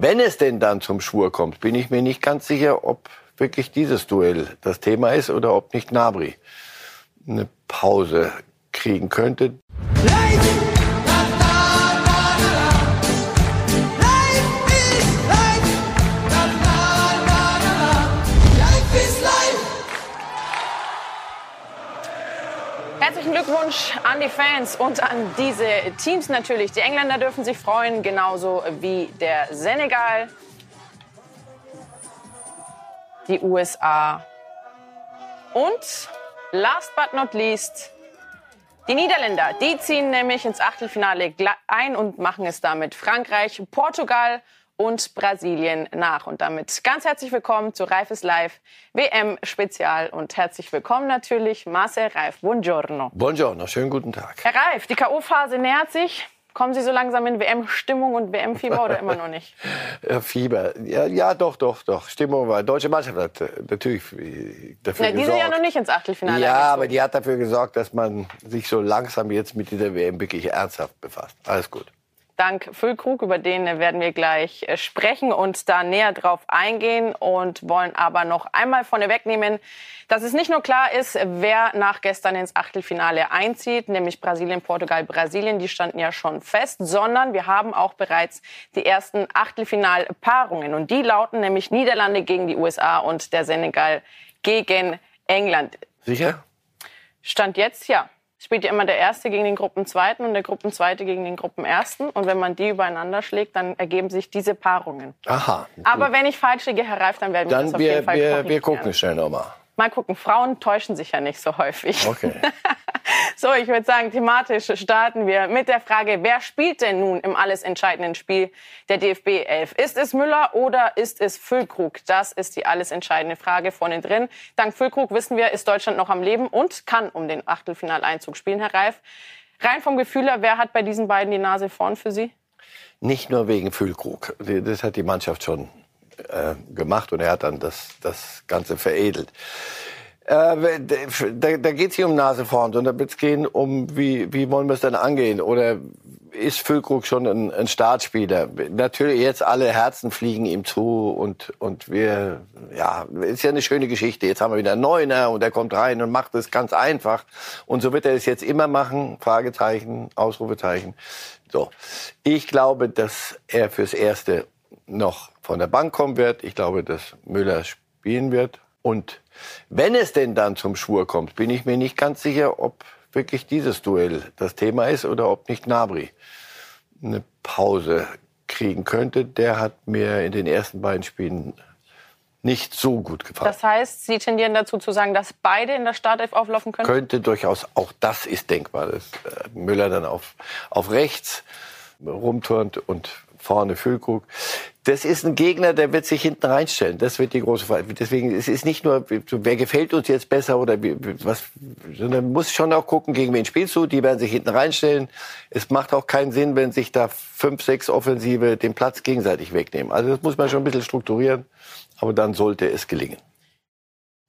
Wenn es denn dann zum Schwur kommt, bin ich mir nicht ganz sicher, ob wirklich dieses Duell das Thema ist oder ob nicht Nabri eine Pause kriegen könnte. Herzlichen Glückwunsch an die Fans und an diese Teams natürlich. Die Engländer dürfen sich freuen, genauso wie der Senegal, die USA und last but not least die Niederländer. Die ziehen nämlich ins Achtelfinale ein und machen es damit Frankreich, Portugal und Brasilien nach. Und damit ganz herzlich willkommen zu Reifes Live WM Spezial und herzlich willkommen natürlich Marcel Reif. Buongiorno. Buongiorno, schönen guten Tag. Herr Reif, die K.O.-Phase nähert sich. Kommen Sie so langsam in WM-Stimmung und WM-Fieber oder immer noch nicht? Fieber, ja, ja, doch, doch, doch. Stimmung war. Deutsche Mannschaft hat äh, natürlich dafür Na, die gesorgt. sind ja noch nicht ins Achtelfinale. Ja, eingezogen. aber die hat dafür gesorgt, dass man sich so langsam jetzt mit dieser WM wirklich ernsthaft befasst. Alles gut. Dank Füllkrug, über den werden wir gleich äh, sprechen und da näher drauf eingehen und wollen aber noch einmal vorneweg nehmen, dass es nicht nur klar ist, wer nach gestern ins Achtelfinale einzieht, nämlich Brasilien, Portugal, Brasilien, die standen ja schon fest, sondern wir haben auch bereits die ersten Achtelfinalpaarungen und die lauten nämlich Niederlande gegen die USA und der Senegal gegen England. Sicher? Stand jetzt ja spielt ja immer der Erste gegen den Gruppenzweiten und der Gruppenzweite gegen den Gruppenersten. Und wenn man die übereinander schlägt, dann ergeben sich diese Paarungen. Aha. Gut. Aber wenn ich falsch liege, Herr Reif, dann werden wir Dann das auf wir, jeden Fall wir, wir gucken schnell nochmal. Mal gucken, Frauen täuschen sich ja nicht so häufig. Okay. So, ich würde sagen, thematisch starten wir mit der Frage, wer spielt denn nun im alles entscheidenden Spiel der DFB 11? Ist es Müller oder ist es Füllkrug? Das ist die alles entscheidende Frage vorne drin. Dank Füllkrug wissen wir, ist Deutschland noch am Leben und kann um den Achtelfinaleinzug spielen, Herr Reif. Rein vom Gefühl her, wer hat bei diesen beiden die Nase vorn für Sie? Nicht nur wegen Füllkrug. Das hat die Mannschaft schon äh, gemacht und er hat dann das, das Ganze veredelt. Äh, da da geht es hier um Nase vorn, sondern wird es gehen um, wie, wie wollen wir es denn angehen? Oder ist Füllkrug schon ein, ein Startspieler? Natürlich jetzt alle Herzen fliegen ihm zu und, und wir, ja, ist ja eine schöne Geschichte. Jetzt haben wir wieder einen Neuner und er kommt rein und macht es ganz einfach. Und so wird er es jetzt immer machen. Fragezeichen, Ausrufezeichen. So. Ich glaube, dass er fürs Erste noch von der Bank kommen wird. Ich glaube, dass Müller spielen wird. Und wenn es denn dann zum Schwur kommt, bin ich mir nicht ganz sicher, ob wirklich dieses Duell das Thema ist oder ob nicht Nabri eine Pause kriegen könnte. Der hat mir in den ersten beiden Spielen nicht so gut gefallen. Das heißt, Sie tendieren dazu zu sagen, dass beide in der Startelf auflaufen können? Könnte durchaus, auch das ist denkbar, dass äh, Müller dann auf, auf rechts rumturnt und vorne Füllkrug. Das ist ein Gegner, der wird sich hinten reinstellen. Das wird die große Frage. Deswegen es ist nicht nur, wer gefällt uns jetzt besser oder was, sondern muss schon auch gucken, gegen wen spielst du. Die werden sich hinten reinstellen. Es macht auch keinen Sinn, wenn sich da fünf, sechs Offensive den Platz gegenseitig wegnehmen. Also das muss man schon ein bisschen strukturieren. Aber dann sollte es gelingen.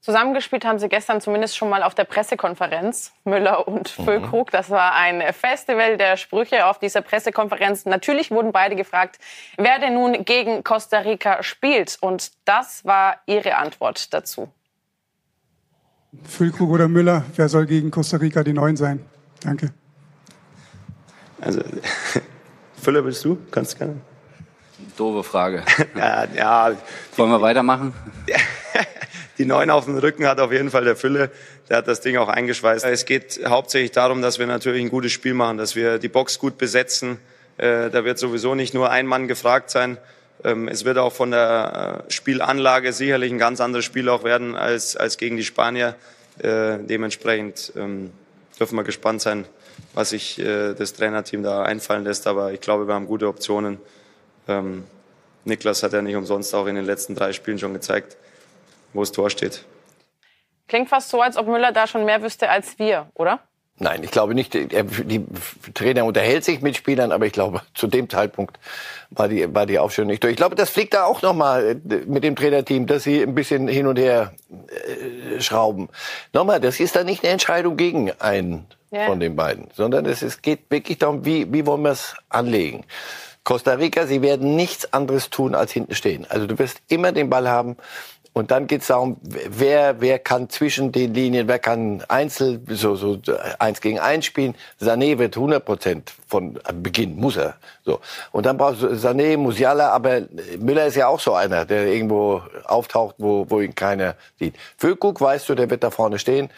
Zusammengespielt haben sie gestern zumindest schon mal auf der Pressekonferenz, Müller und Füllkrug. Das war ein Festival der Sprüche auf dieser Pressekonferenz. Natürlich wurden beide gefragt, wer denn nun gegen Costa Rica spielt. Und das war ihre Antwort dazu. Füllkrug oder Müller, wer soll gegen Costa Rica die Neuen sein? Danke. Also, Füller bist du? Kannst gerne. Doofe Frage. Ja, ja, Wollen wir weitermachen? Die Neun auf dem Rücken hat auf jeden Fall der Fülle. Der hat das Ding auch eingeschweißt. Es geht hauptsächlich darum, dass wir natürlich ein gutes Spiel machen, dass wir die Box gut besetzen. Äh, Da wird sowieso nicht nur ein Mann gefragt sein. Ähm, Es wird auch von der äh, Spielanlage sicherlich ein ganz anderes Spiel auch werden als, als gegen die Spanier. Äh, Dementsprechend ähm, dürfen wir gespannt sein, was sich das Trainerteam da einfallen lässt. Aber ich glaube, wir haben gute Optionen. Ähm, Niklas hat ja nicht umsonst auch in den letzten drei Spielen schon gezeigt, wo das Tor steht. Klingt fast so, als ob Müller da schon mehr wüsste als wir, oder? Nein, ich glaube nicht. Er, die Trainer unterhält sich mit Spielern, aber ich glaube, zu dem Zeitpunkt war die, war die Aufstellung nicht durch. Ich glaube, das fliegt da auch nochmal mit dem Trainerteam, dass sie ein bisschen hin und her äh, schrauben. Nochmal, das ist dann nicht eine Entscheidung gegen einen Ja. von den beiden, sondern es, es geht wirklich darum, wie, wie wollen wir es anlegen. Costa Rica, sie werden nichts anderes tun als hinten stehen. Also du wirst immer den Ball haben. Und dann geht es darum, wer, wer kann zwischen den Linien, wer kann Einzel, so, so eins gegen eins spielen. Sané wird 100 Prozent von Beginn, muss er. So. Und dann brauchst du Sané, Musiala, aber Müller ist ja auch so einer, der irgendwo auftaucht, wo, wo ihn keiner sieht. Füllkrug, weißt du, der wird da vorne stehen.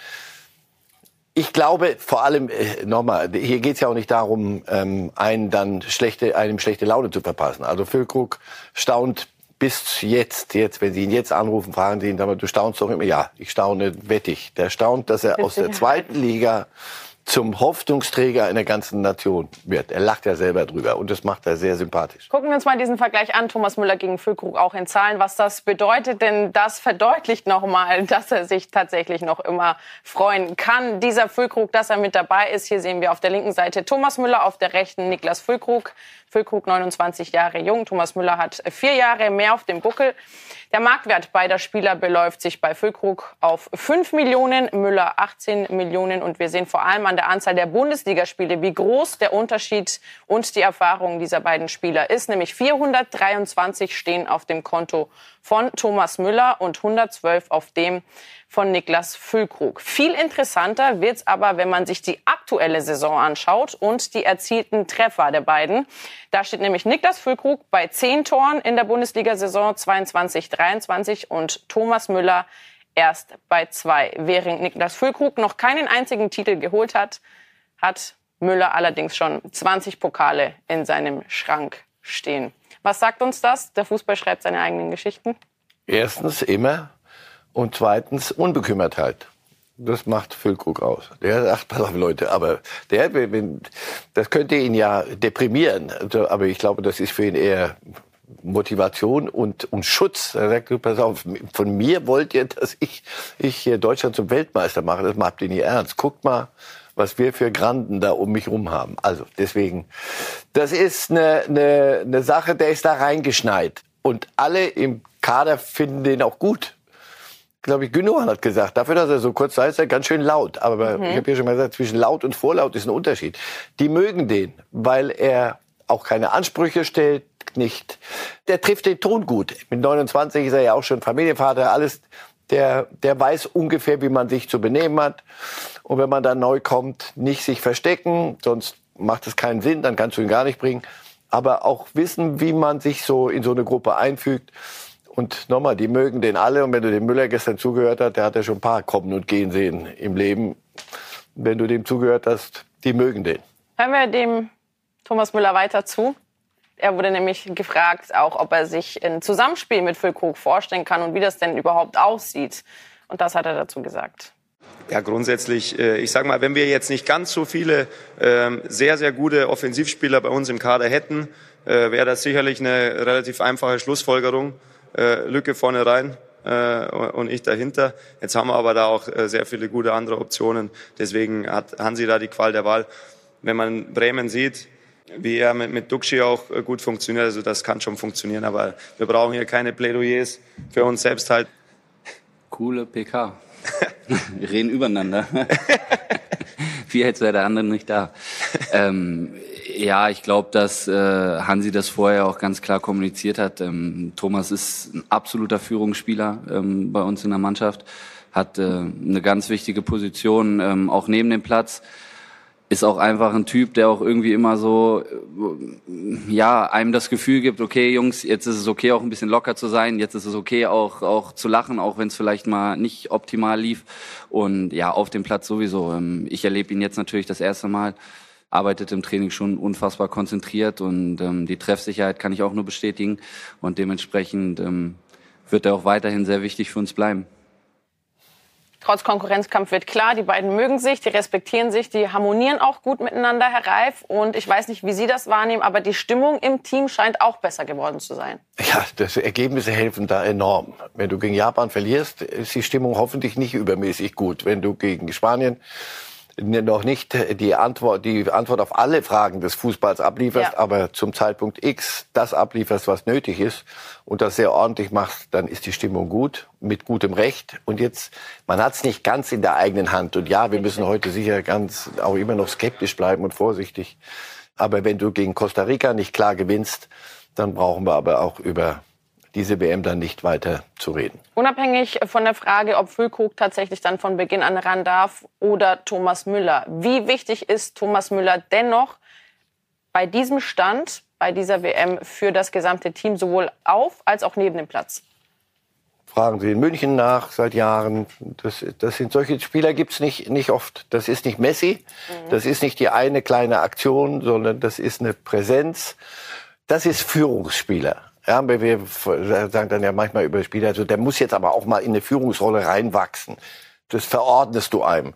Ich glaube, vor allem, äh, nochmal, hier geht es ja auch nicht darum, ähm, einen dann schlechte, einem schlechte Laune zu verpassen. Also Füllkrug staunt bis jetzt, jetzt, wenn Sie ihn jetzt anrufen, fragen Sie ihn, du staunst doch immer, ja, ich staune wettig. Der staunt, dass er aus der zweiten Liga zum Hoffnungsträger in der ganzen Nation wird. Er lacht ja selber drüber und das macht er sehr sympathisch. Gucken wir uns mal diesen Vergleich an, Thomas Müller gegen Füllkrug auch in Zahlen, was das bedeutet, denn das verdeutlicht nochmal, dass er sich tatsächlich noch immer freuen kann. Dieser Füllkrug, dass er mit dabei ist, hier sehen wir auf der linken Seite Thomas Müller, auf der rechten Niklas Füllkrug. Füllkrug 29 Jahre jung, Thomas Müller hat vier Jahre mehr auf dem Buckel. Der Marktwert beider Spieler beläuft sich bei Füllkrug auf 5 Millionen, Müller 18 Millionen. Und wir sehen vor allem an der Anzahl der Bundesligaspiele, wie groß der Unterschied und die Erfahrung dieser beiden Spieler ist. Nämlich 423 stehen auf dem Konto von Thomas Müller und 112 auf dem von Niklas Füllkrug. Viel interessanter wird's aber, wenn man sich die aktuelle Saison anschaut und die erzielten Treffer der beiden. Da steht nämlich Niklas Füllkrug bei 10 Toren in der Bundesliga-Saison 22-23 und Thomas Müller erst bei zwei. Während Niklas Füllkrug noch keinen einzigen Titel geholt hat, hat Müller allerdings schon 20 Pokale in seinem Schrank stehen. Was sagt uns das? Der Fußball schreibt seine eigenen Geschichten. Erstens immer und zweitens Unbekümmertheit. Das macht Füllkrug aus. Der sagt, pass auf Leute, aber der, das könnte ihn ja deprimieren. Also, aber ich glaube, das ist für ihn eher Motivation und, und Schutz. Er sagt, pass auf, von mir wollt ihr, dass ich, ich hier Deutschland zum Weltmeister mache. Das habt ihr nie ernst. Guckt mal, was wir für Granden da um mich rum haben. Also deswegen, das ist eine, eine, eine Sache, der ist da reingeschneit. Und alle im Kader finden den auch gut glaube ich, Gündogan hat gesagt, dafür, dass er so kurz da ist, ist er ganz schön laut. Aber mhm. ich habe ja schon mal gesagt, zwischen laut und vorlaut ist ein Unterschied. Die mögen den, weil er auch keine Ansprüche stellt, nicht. Der trifft den Ton gut. Mit 29 ist er ja auch schon Familienvater, alles. Der, der weiß ungefähr, wie man sich zu benehmen hat. Und wenn man dann neu kommt, nicht sich verstecken, sonst macht es keinen Sinn, dann kannst du ihn gar nicht bringen. Aber auch wissen, wie man sich so in so eine Gruppe einfügt. Und nochmal, die mögen den alle. Und wenn du dem Müller gestern zugehört hast, der hat ja schon ein paar kommen und gehen sehen im Leben. Wenn du dem zugehört hast, die mögen den. Hören wir dem Thomas Müller weiter zu. Er wurde nämlich gefragt, auch ob er sich ein Zusammenspiel mit Füllkrug vorstellen kann und wie das denn überhaupt aussieht. Und das hat er dazu gesagt. Ja, grundsätzlich, äh, ich sage mal, wenn wir jetzt nicht ganz so viele ähm, sehr, sehr gute Offensivspieler bei uns im Kader hätten, äh, wäre das sicherlich eine relativ einfache Schlussfolgerung äh, Lücke vorne rein und ich dahinter. Jetzt haben wir aber da auch sehr viele gute andere Optionen. Deswegen hat Hansi da die Qual der Wahl. Wenn man Bremen sieht, wie er mit, mit Duxi auch äh, gut funktioniert, also das kann schon funktionieren, aber wir brauchen hier keine Plädoyers für uns selbst halt. Coole PK. wir reden übereinander. Wie als wäre der andere nicht da. Ähm, ja, ich glaube, dass äh, Hansi das vorher auch ganz klar kommuniziert hat. Ähm, Thomas ist ein absoluter Führungsspieler ähm, bei uns in der Mannschaft, hat äh, eine ganz wichtige Position, ähm, auch neben dem Platz. Ist auch einfach ein Typ, der auch irgendwie immer so, äh, ja, einem das Gefühl gibt, okay, Jungs, jetzt ist es okay, auch ein bisschen locker zu sein, jetzt ist es okay, auch, auch zu lachen, auch wenn es vielleicht mal nicht optimal lief. Und ja, auf dem Platz sowieso. Ähm, ich erlebe ihn jetzt natürlich das erste Mal arbeitet im Training schon unfassbar konzentriert und ähm, die Treffsicherheit kann ich auch nur bestätigen und dementsprechend ähm, wird er auch weiterhin sehr wichtig für uns bleiben. Trotz Konkurrenzkampf wird klar, die beiden mögen sich, die respektieren sich, die harmonieren auch gut miteinander, Herr Reif. Und ich weiß nicht, wie Sie das wahrnehmen, aber die Stimmung im Team scheint auch besser geworden zu sein. Ja, das Ergebnisse helfen da enorm. Wenn du gegen Japan verlierst, ist die Stimmung hoffentlich nicht übermäßig gut. Wenn du gegen Spanien noch nicht die Antwort, die Antwort auf alle Fragen des Fußballs ablieferst, ja. aber zum Zeitpunkt X das ablieferst, was nötig ist und das sehr ordentlich machst, dann ist die Stimmung gut, mit gutem Recht. Und jetzt, man hat es nicht ganz in der eigenen Hand. Und ja, wir müssen heute sicher ganz auch immer noch skeptisch bleiben und vorsichtig. Aber wenn du gegen Costa Rica nicht klar gewinnst, dann brauchen wir aber auch über diese WM dann nicht weiter zu reden. Unabhängig von der Frage, ob Füllkrug tatsächlich dann von Beginn an ran darf oder Thomas Müller. Wie wichtig ist Thomas Müller dennoch bei diesem Stand, bei dieser WM für das gesamte Team, sowohl auf als auch neben dem Platz? Fragen Sie in München nach seit Jahren. Das, das sind solche Spieler gibt's nicht, nicht oft. Das ist nicht Messi, mhm. das ist nicht die eine kleine Aktion, sondern das ist eine Präsenz. Das ist Führungsspieler. Ja, wir sagen dann ja manchmal über Spieler, also der muss jetzt aber auch mal in eine Führungsrolle reinwachsen. Das verordnest du einem.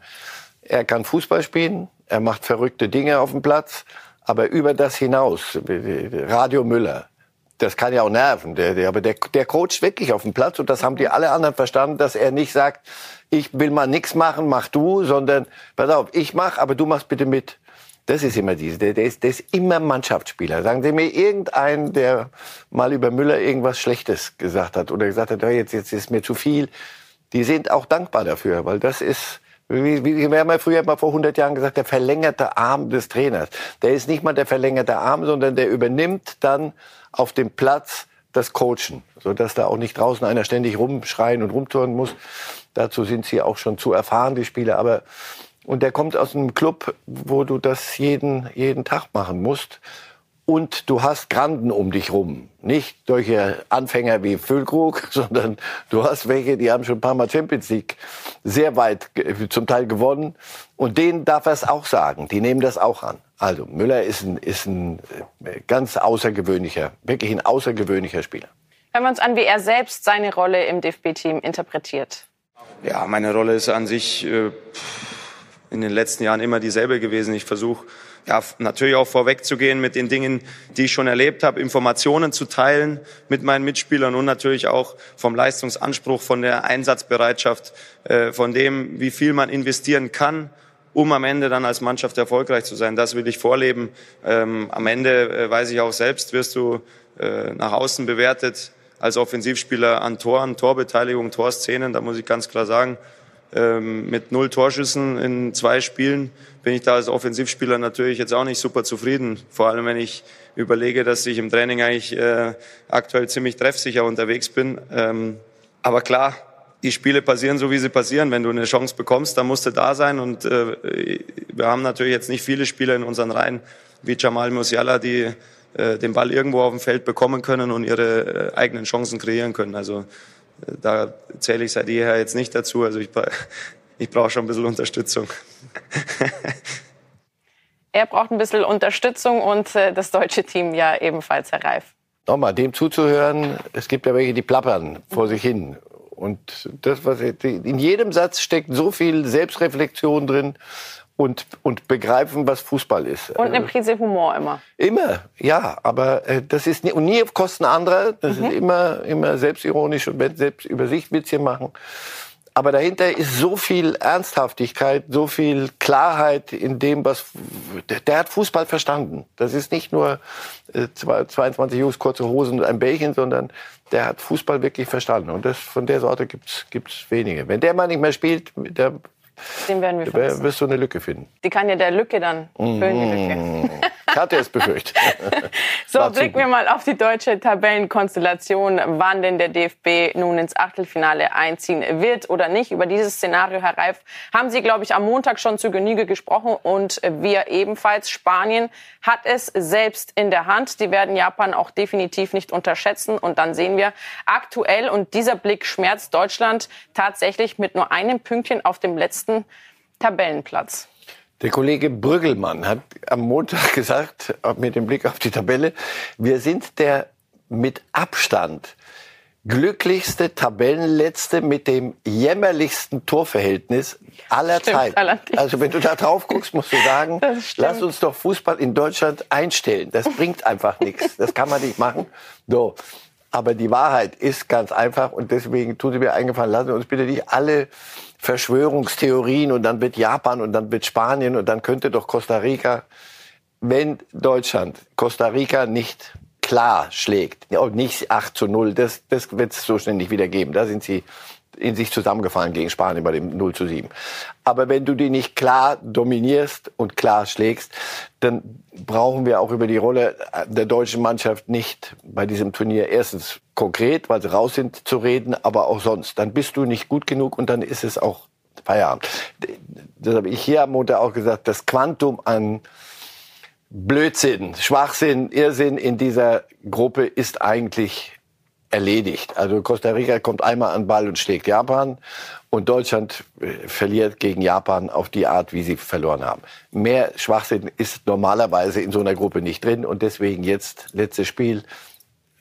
Er kann Fußball spielen, er macht verrückte Dinge auf dem Platz, aber über das hinaus, Radio Müller, das kann ja auch nerven, der, der, aber der, der coacht wirklich auf dem Platz und das haben die alle anderen verstanden, dass er nicht sagt, ich will mal nichts machen, mach du, sondern pass auf, ich mach, aber du machst bitte mit. Das ist immer diese. Der, der, ist, der ist immer Mannschaftsspieler. Sagen Sie mir irgendeinen, der mal über Müller irgendwas Schlechtes gesagt hat oder gesagt hat, oh, jetzt, jetzt ist mir zu viel. Die sind auch dankbar dafür, weil das ist, wie, wie wir haben ja früher mal vor 100 Jahren gesagt, der verlängerte Arm des Trainers. Der ist nicht mal der verlängerte Arm, sondern der übernimmt dann auf dem Platz das Coachen, sodass da auch nicht draußen einer ständig rumschreien und rumturnen muss. Dazu sind sie auch schon zu erfahren, die Spieler. Aber und der kommt aus einem Club, wo du das jeden, jeden Tag machen musst. Und du hast Granden um dich rum. Nicht solche Anfänger wie Füllkrug, sondern du hast welche, die haben schon ein paar Mal Champions League sehr weit zum Teil gewonnen. Und denen darf er es auch sagen. Die nehmen das auch an. Also Müller ist ein, ist ein äh, ganz außergewöhnlicher, wirklich ein außergewöhnlicher Spieler. Hören wir uns an, wie er selbst seine Rolle im DFB-Team interpretiert. Ja, meine Rolle ist an sich... Äh, in den letzten Jahren immer dieselbe gewesen. Ich versuche ja, natürlich auch vorwegzugehen mit den Dingen, die ich schon erlebt habe, Informationen zu teilen mit meinen Mitspielern und natürlich auch vom Leistungsanspruch, von der Einsatzbereitschaft, äh, von dem, wie viel man investieren kann, um am Ende dann als Mannschaft erfolgreich zu sein. Das will ich vorleben. Ähm, am Ende äh, weiß ich auch selbst, wirst du äh, nach außen bewertet als Offensivspieler an Toren, Torbeteiligung, Torszenen. Da muss ich ganz klar sagen, ähm, mit null Torschüssen in zwei Spielen bin ich da als Offensivspieler natürlich jetzt auch nicht super zufrieden. Vor allem, wenn ich überlege, dass ich im Training eigentlich äh, aktuell ziemlich treffsicher unterwegs bin. Ähm, aber klar, die Spiele passieren so, wie sie passieren. Wenn du eine Chance bekommst, dann musst du da sein. Und äh, wir haben natürlich jetzt nicht viele Spieler in unseren Reihen wie Jamal Musiala, die äh, den Ball irgendwo auf dem Feld bekommen können und ihre äh, eigenen Chancen kreieren können. Also da zähle ich seit jeher jetzt nicht dazu. Also ich, ich brauche schon ein bisschen Unterstützung. er braucht ein bisschen Unterstützung und äh, das deutsche Team ja ebenfalls, Herr Reif. Nochmal, dem zuzuhören, es gibt ja welche, die plappern vor sich hin. Und das, was in jedem Satz steckt so viel Selbstreflexion drin und, und begreifen, was Fußball ist. Und eine Prise Humor immer. Immer, ja. Aber äh, das ist nie, und nie auf Kosten anderer. Das mhm. ist immer, immer selbstironisch und selbst über sich Witzchen machen. Aber dahinter ist so viel Ernsthaftigkeit, so viel Klarheit in dem, was der, der hat Fußball verstanden. Das ist nicht nur äh, 22 Jungs, kurze Hosen und ein Bällchen, sondern der hat Fußball wirklich verstanden. Und das von der Sorte gibt's gibt's wenige. Wenn der mal nicht mehr spielt, der den werden wir vermissen. wirst du eine Lücke finden. Die kann ja der Lücke dann füllen, die Lücke. Ich hatte es befürchtet. so, blicken wir mal auf die deutsche Tabellenkonstellation, wann denn der DFB nun ins Achtelfinale einziehen wird oder nicht. Über dieses Szenario, Herr Reif, haben Sie, glaube ich, am Montag schon zu Genüge gesprochen und wir ebenfalls. Spanien hat es selbst in der Hand. Die werden Japan auch definitiv nicht unterschätzen. Und dann sehen wir aktuell, und dieser Blick schmerzt Deutschland tatsächlich mit nur einem Pünktchen auf dem letzten Tabellenplatz. Der Kollege Brüggelmann hat am Montag gesagt, mit dem Blick auf die Tabelle, wir sind der mit Abstand glücklichste Tabellenletzte mit dem jämmerlichsten Torverhältnis aller Zeiten. Also wenn du da drauf guckst, musst du sagen, lass uns doch Fußball in Deutschland einstellen. Das bringt einfach nichts. Das kann man nicht machen. So. Aber die Wahrheit ist ganz einfach und deswegen tun Sie mir eingefallen, lassen Sie uns bitte nicht alle Verschwörungstheorien und dann wird Japan und dann wird Spanien und dann könnte doch Costa Rica, wenn Deutschland Costa Rica nicht klar schlägt, nicht 8 zu 0, das, das wird es so schnell nicht wieder geben. Da sind sie in sich zusammengefallen gegen Spanien bei dem 0 zu 7. Aber wenn du die nicht klar dominierst und klar schlägst, dann brauchen wir auch über die Rolle der deutschen Mannschaft nicht bei diesem Turnier erstens konkret, weil sie raus sind, zu reden, aber auch sonst. Dann bist du nicht gut genug und dann ist es auch Feierabend. Das habe ich hier am Montag auch gesagt, das Quantum an Blödsinn, Schwachsinn, Irrsinn in dieser Gruppe ist eigentlich erledigt. Also Costa Rica kommt einmal an den Ball und schlägt Japan und Deutschland äh, verliert gegen Japan auf die Art, wie sie verloren haben. Mehr Schwachsinn ist normalerweise in so einer Gruppe nicht drin und deswegen jetzt letztes Spiel.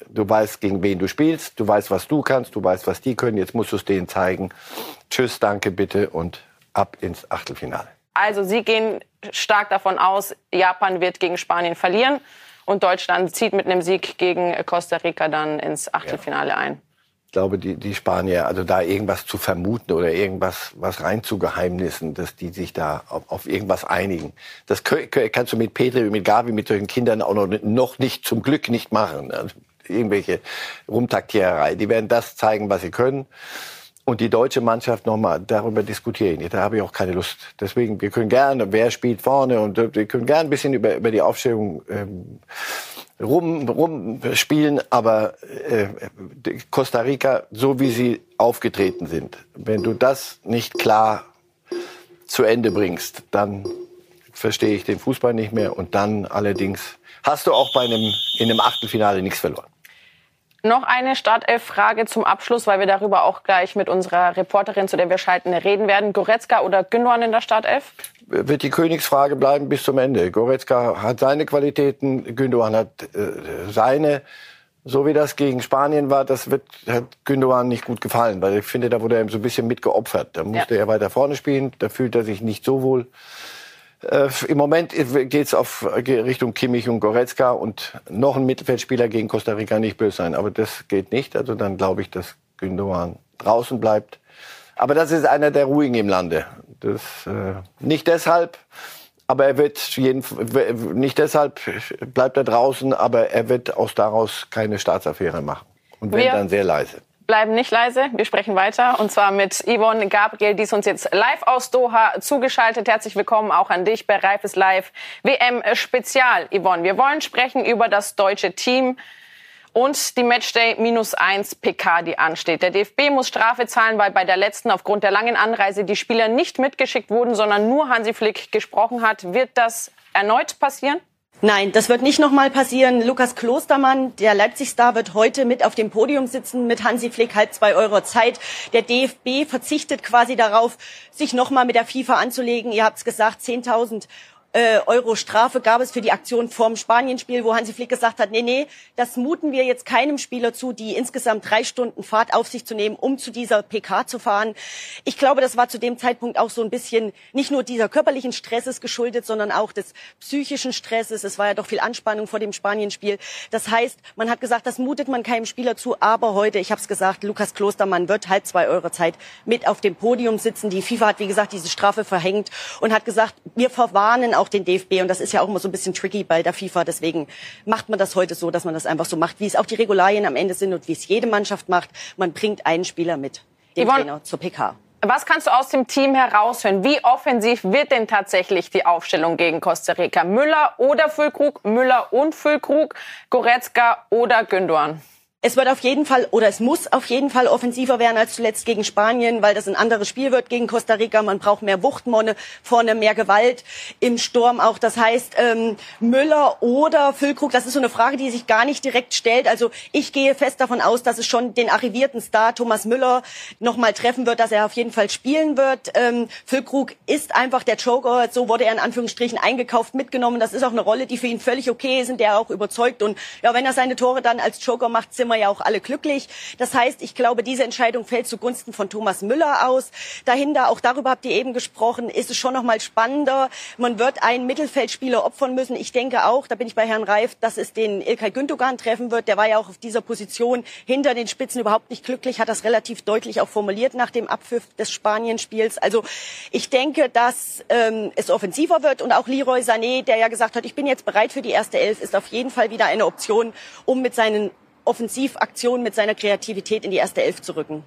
Du weißt, gegen wen du spielst, du weißt, was du kannst, du weißt, was die können. Jetzt musst du es denen zeigen. Tschüss, danke bitte und ab ins Achtelfinale. Also Sie gehen stark davon aus, Japan wird gegen Spanien verlieren. Und Deutschland zieht mit einem Sieg gegen Costa Rica dann ins Achtelfinale ja. ein. Ich glaube, die, die Spanier, also da irgendwas zu vermuten oder irgendwas was rein zu geheimnissen, dass die sich da auf, auf irgendwas einigen. Das kannst du mit Petri, mit Gavi, mit solchen Kindern auch noch, noch nicht, zum Glück nicht machen. Also irgendwelche Rumtaktiererei. Die werden das zeigen, was sie können. Und die deutsche Mannschaft nochmal darüber diskutieren. Da habe ich auch keine Lust. Deswegen, wir können gerne, wer spielt vorne und wir können gerne ein bisschen über, über die Aufstellung ähm, rum, rumspielen. Aber äh, Costa Rica, so wie sie aufgetreten sind, wenn du das nicht klar zu Ende bringst, dann verstehe ich den Fußball nicht mehr. Und dann allerdings hast du auch bei einem, in einem Achtelfinale nichts verloren. Noch eine Startelf-Frage zum Abschluss, weil wir darüber auch gleich mit unserer Reporterin, zu der wir schalten, reden werden. Goretzka oder Gündogan in der Startelf? Wird die Königsfrage bleiben bis zum Ende. Goretzka hat seine Qualitäten, Gündogan hat äh, seine. So wie das gegen Spanien war, das wird, hat Gündogan nicht gut gefallen, weil ich finde, da wurde er so ein bisschen mitgeopfert. Da musste ja. er weiter vorne spielen, da fühlt er sich nicht so wohl. Äh, Im Moment geht es auf Richtung Kimmich und Goretzka und noch ein Mittelfeldspieler gegen Costa Rica nicht böse sein. Aber das geht nicht. Also dann glaube ich, dass Gündogan draußen bleibt. Aber das ist einer der ruhigen im Lande. Das, äh, nicht deshalb, aber er wird jeden, nicht deshalb bleibt er draußen, aber er wird aus daraus keine Staatsaffäre machen. Und wenn, dann sehr leise bleiben nicht leise. Wir sprechen weiter und zwar mit Yvonne Gabriel, die ist uns jetzt live aus Doha zugeschaltet. Herzlich willkommen auch an dich bei Reifes Live WM Spezial, Yvonne. Wir wollen sprechen über das deutsche Team und die Matchday minus eins PK, die ansteht. Der DFB muss Strafe zahlen, weil bei der letzten aufgrund der langen Anreise die Spieler nicht mitgeschickt wurden, sondern nur Hansi Flick gesprochen hat. Wird das erneut passieren? Nein, das wird nicht nochmal passieren. Lukas Klostermann, der Leipzig-Star, wird heute mit auf dem Podium sitzen mit Hansi Flick, halb zwei Euro Zeit. Der DFB verzichtet quasi darauf, sich nochmal mit der FIFA anzulegen. Ihr habt es gesagt, 10.000 äh, Euro Strafe gab es für die Aktion vorm Spanienspiel, wo Hansi Flick gesagt hat, nee, nee, das muten wir jetzt keinem Spieler zu, die insgesamt drei Stunden Fahrt auf sich zu nehmen, um zu dieser PK zu fahren. Ich glaube, das war zu dem Zeitpunkt auch so ein bisschen nicht nur dieser körperlichen Stresses geschuldet, sondern auch des psychischen Stresses. Es war ja doch viel Anspannung vor dem Spanienspiel. Das heißt, man hat gesagt, das mutet man keinem Spieler zu, aber heute, ich habe es gesagt, Lukas Klostermann wird halb zwei Euro Zeit mit auf dem Podium sitzen. Die FIFA hat, wie gesagt, diese Strafe verhängt und hat gesagt, wir verwarnen auch den DFB und das ist ja auch immer so ein bisschen tricky bei der FIFA. Deswegen macht man das heute so, dass man das einfach so macht, wie es auch die Regularien am Ende sind und wie es jede Mannschaft macht. Man bringt einen Spieler mit, den Yvonne, Trainer zur PK. Was kannst du aus dem Team heraushören? Wie offensiv wird denn tatsächlich die Aufstellung gegen Costa Rica? Müller oder Füllkrug? Müller und Füllkrug? Goretzka oder Gündogan? Es wird auf jeden Fall oder es muss auf jeden Fall offensiver werden als zuletzt gegen Spanien, weil das ein anderes Spiel wird gegen Costa Rica. Man braucht mehr Wuchtmonne vorne, mehr Gewalt im Sturm auch. Das heißt, ähm, Müller oder Füllkrug, das ist so eine Frage, die sich gar nicht direkt stellt. Also ich gehe fest davon aus, dass es schon den arrivierten Star Thomas Müller noch mal treffen wird, dass er auf jeden Fall spielen wird. Ähm, Füllkrug ist einfach der Joker, so wurde er in Anführungsstrichen eingekauft, mitgenommen. Das ist auch eine Rolle, die für ihn völlig okay ist und der auch überzeugt. Und ja, wenn er seine Tore dann als Joker macht, sind wir ja auch alle glücklich. Das heißt, ich glaube, diese Entscheidung fällt zugunsten von Thomas Müller aus. Dahinter, auch darüber habt ihr eben gesprochen, ist es schon noch mal spannender. Man wird einen Mittelfeldspieler opfern müssen. Ich denke auch, da bin ich bei Herrn Reif, dass es den Ilkay Gündogan treffen wird. Der war ja auch auf dieser Position hinter den Spitzen überhaupt nicht glücklich, hat das relativ deutlich auch formuliert nach dem Abpfiff des Spanienspiels. Also ich denke, dass ähm, es offensiver wird und auch Leroy Sané, der ja gesagt hat, ich bin jetzt bereit für die erste Elf, ist auf jeden Fall wieder eine Option, um mit seinen Offensivaktion mit seiner Kreativität in die erste Elf zu rücken.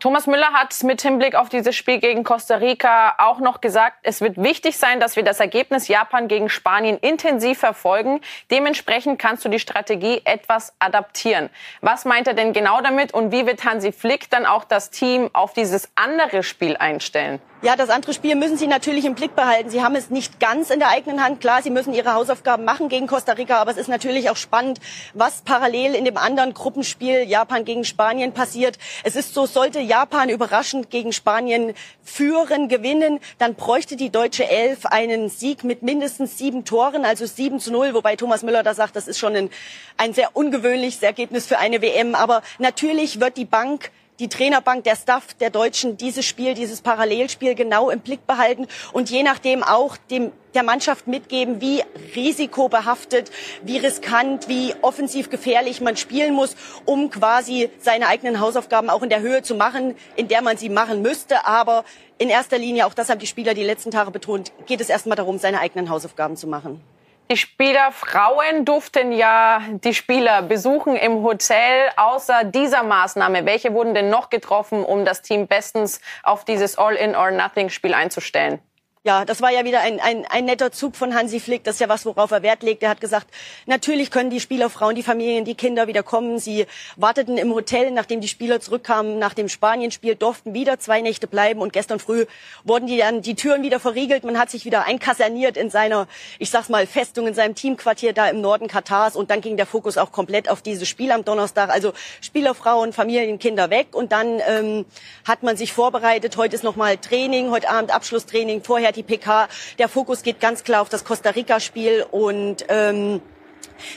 Thomas Müller hat mit Hinblick auf dieses Spiel gegen Costa Rica auch noch gesagt, es wird wichtig sein, dass wir das Ergebnis Japan gegen Spanien intensiv verfolgen. Dementsprechend kannst du die Strategie etwas adaptieren. Was meint er denn genau damit und wie wird Hansi Flick dann auch das Team auf dieses andere Spiel einstellen? Ja, das andere Spiel müssen Sie natürlich im Blick behalten. Sie haben es nicht ganz in der eigenen Hand. Klar, Sie müssen Ihre Hausaufgaben machen gegen Costa Rica, aber es ist natürlich auch spannend, was parallel in dem anderen Gruppenspiel Japan gegen Spanien passiert. Es ist so, sollte Japan überraschend gegen Spanien führen, gewinnen, dann bräuchte die deutsche Elf einen Sieg mit mindestens sieben Toren, also sieben zu null, wobei Thomas Müller da sagt, das ist schon ein, ein sehr ungewöhnliches Ergebnis für eine WM. Aber natürlich wird die Bank die Trainerbank, der Staff der Deutschen dieses Spiel, dieses Parallelspiel genau im Blick behalten und je nachdem auch dem, der Mannschaft mitgeben, wie risikobehaftet, wie riskant, wie offensiv gefährlich man spielen muss, um quasi seine eigenen Hausaufgaben auch in der Höhe zu machen, in der man sie machen müsste. Aber in erster Linie, auch das haben die Spieler die letzten Tage betont, geht es erstmal darum, seine eigenen Hausaufgaben zu machen. Die Spielerfrauen durften ja die Spieler besuchen im Hotel. Außer dieser Maßnahme, welche wurden denn noch getroffen, um das Team bestens auf dieses All-in-or-nothing-Spiel einzustellen? Ja, das war ja wieder ein, ein, ein netter Zug von Hansi Flick. Das ist ja was, worauf er Wert legt. Er hat gesagt, natürlich können die Spielerfrauen, die Familien, die Kinder wieder kommen. Sie warteten im Hotel, nachdem die Spieler zurückkamen nach dem Spanienspiel, durften wieder zwei Nächte bleiben. Und gestern früh wurden die dann die Türen wieder verriegelt. Man hat sich wieder einkaserniert in seiner, ich sag's mal, Festung, in seinem Teamquartier da im Norden Katars. Und dann ging der Fokus auch komplett auf dieses Spiel am Donnerstag. Also Spielerfrauen, Familien, Kinder weg. Und dann ähm, hat man sich vorbereitet. Heute ist nochmal Training, heute Abend Abschlusstraining, vorher die PK. Der Fokus geht ganz klar auf das Costa Rica-Spiel und ähm,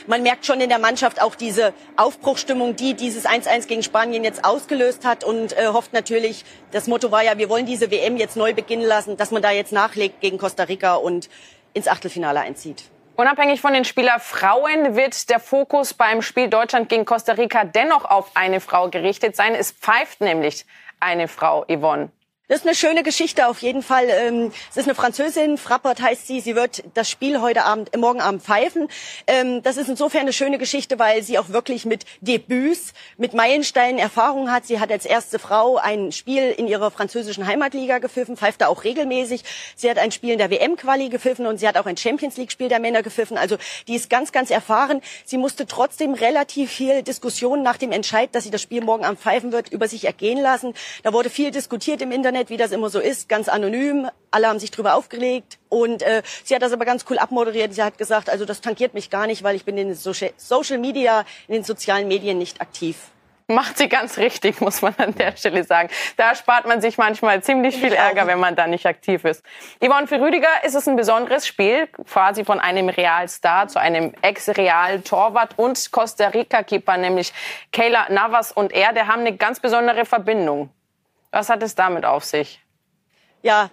man merkt schon in der Mannschaft auch diese Aufbruchstimmung, die dieses 1-1 gegen Spanien jetzt ausgelöst hat und äh, hofft natürlich, das Motto war ja, wir wollen diese WM jetzt neu beginnen lassen, dass man da jetzt nachlegt gegen Costa Rica und ins Achtelfinale einzieht. Unabhängig von den Spielerfrauen wird der Fokus beim Spiel Deutschland gegen Costa Rica dennoch auf eine Frau gerichtet sein. Es pfeift nämlich eine Frau, Yvonne. Das ist eine schöne Geschichte auf jeden Fall. Ähm, es ist eine Französin, Frappert heißt sie. Sie wird das Spiel heute Abend, äh, morgen Abend pfeifen. Ähm, das ist insofern eine schöne Geschichte, weil sie auch wirklich mit Debüts, mit Meilensteinen Erfahrung hat. Sie hat als erste Frau ein Spiel in ihrer französischen Heimatliga gepfiffen, pfeift da auch regelmäßig. Sie hat ein Spiel in der WM-Quali gepfiffen und sie hat auch ein Champions League-Spiel der Männer gepfiffen. Also die ist ganz, ganz erfahren. Sie musste trotzdem relativ viel Diskussion nach dem Entscheid, dass sie das Spiel morgen Abend pfeifen wird, über sich ergehen lassen. Da wurde viel diskutiert im Internet Internet, wie das immer so ist, ganz anonym. Alle haben sich drüber aufgeregt. Und äh, sie hat das aber ganz cool abmoderiert. Sie hat gesagt, also das tankiert mich gar nicht, weil ich bin in den Social Media, in den sozialen Medien nicht aktiv macht sie ganz richtig, muss man an der Stelle sagen. Da spart man sich manchmal ziemlich viel Ärger, wenn man da nicht aktiv ist. Yvonne, für Rüdiger ist es ein besonderes Spiel, quasi von einem Realstar zu einem Ex-Real-Torwart und Costa Rica-Keeper, nämlich Kayla Navas und er, der haben eine ganz besondere Verbindung. Was hat es damit auf sich? Ja,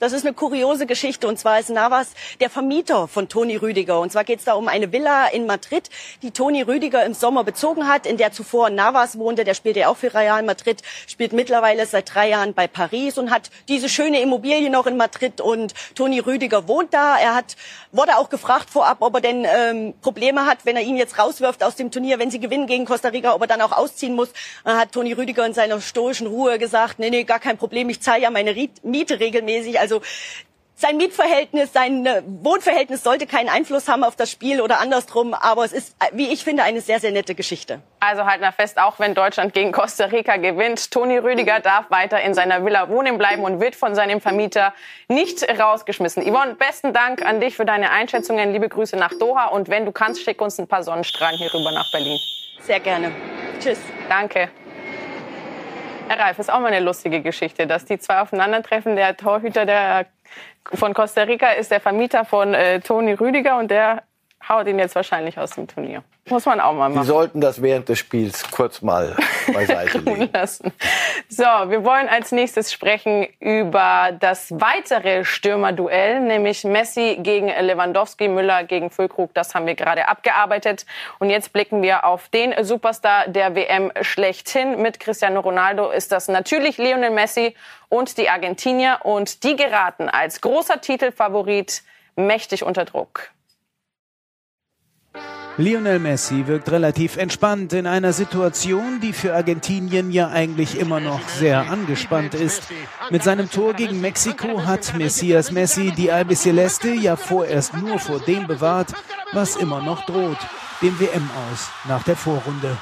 das ist eine kuriose Geschichte. Und zwar ist Navas der Vermieter von Toni Rüdiger. Und zwar geht es da um eine Villa in Madrid, die Toni Rüdiger im Sommer bezogen hat, in der zuvor Navas wohnte. Der spielte ja auch für Real Madrid, spielt mittlerweile seit drei Jahren bei Paris und hat diese schöne Immobilie noch in Madrid. Und Toni Rüdiger wohnt da. Er hat, wurde auch gefragt vorab, ob er denn ähm, Probleme hat, wenn er ihn jetzt rauswirft aus dem Turnier, wenn sie gewinnen gegen Costa Rica, ob er dann auch ausziehen muss. Dann hat Toni Rüdiger in seiner stoischen Ruhe gesagt, nee, nee, gar kein Problem, ich zahle ja meine Miete regelmäßig. Also also sein Mietverhältnis, sein äh, Wohnverhältnis sollte keinen Einfluss haben auf das Spiel oder andersrum. Aber es ist, wie ich finde, eine sehr, sehr nette Geschichte. Also halt mal fest, auch wenn Deutschland gegen Costa Rica gewinnt, Toni Rüdiger darf weiter in seiner Villa wohnen bleiben und wird von seinem Vermieter nicht rausgeschmissen. Yvonne, besten Dank an dich für deine Einschätzungen. Liebe Grüße nach Doha. Und wenn du kannst, schick uns ein paar Sonnenstrahlen hier rüber nach Berlin. Sehr gerne. Tschüss. Danke. Herr Reif, ist auch mal eine lustige Geschichte, dass die zwei aufeinandertreffen. Der Torhüter der, von Costa Rica ist der Vermieter von äh, Toni Rüdiger und der haut ihn jetzt wahrscheinlich aus dem Turnier. Muss man auch mal machen. Sie sollten das während des Spiels kurz mal beiseite legen. Lassen. So, wir wollen als nächstes sprechen über das weitere Stürmerduell, nämlich Messi gegen Lewandowski, Müller gegen Füllkrug. Das haben wir gerade abgearbeitet. Und jetzt blicken wir auf den Superstar der WM schlechthin. Mit Cristiano Ronaldo ist das natürlich Lionel Messi und die Argentinier. Und die geraten als großer Titelfavorit mächtig unter Druck. Lionel Messi wirkt relativ entspannt in einer Situation, die für Argentinien ja eigentlich immer noch sehr angespannt ist. Mit seinem Tor gegen Mexiko hat Messias Messi die Albiceleste ja vorerst nur vor dem bewahrt, was immer noch droht, dem WM aus nach der Vorrunde.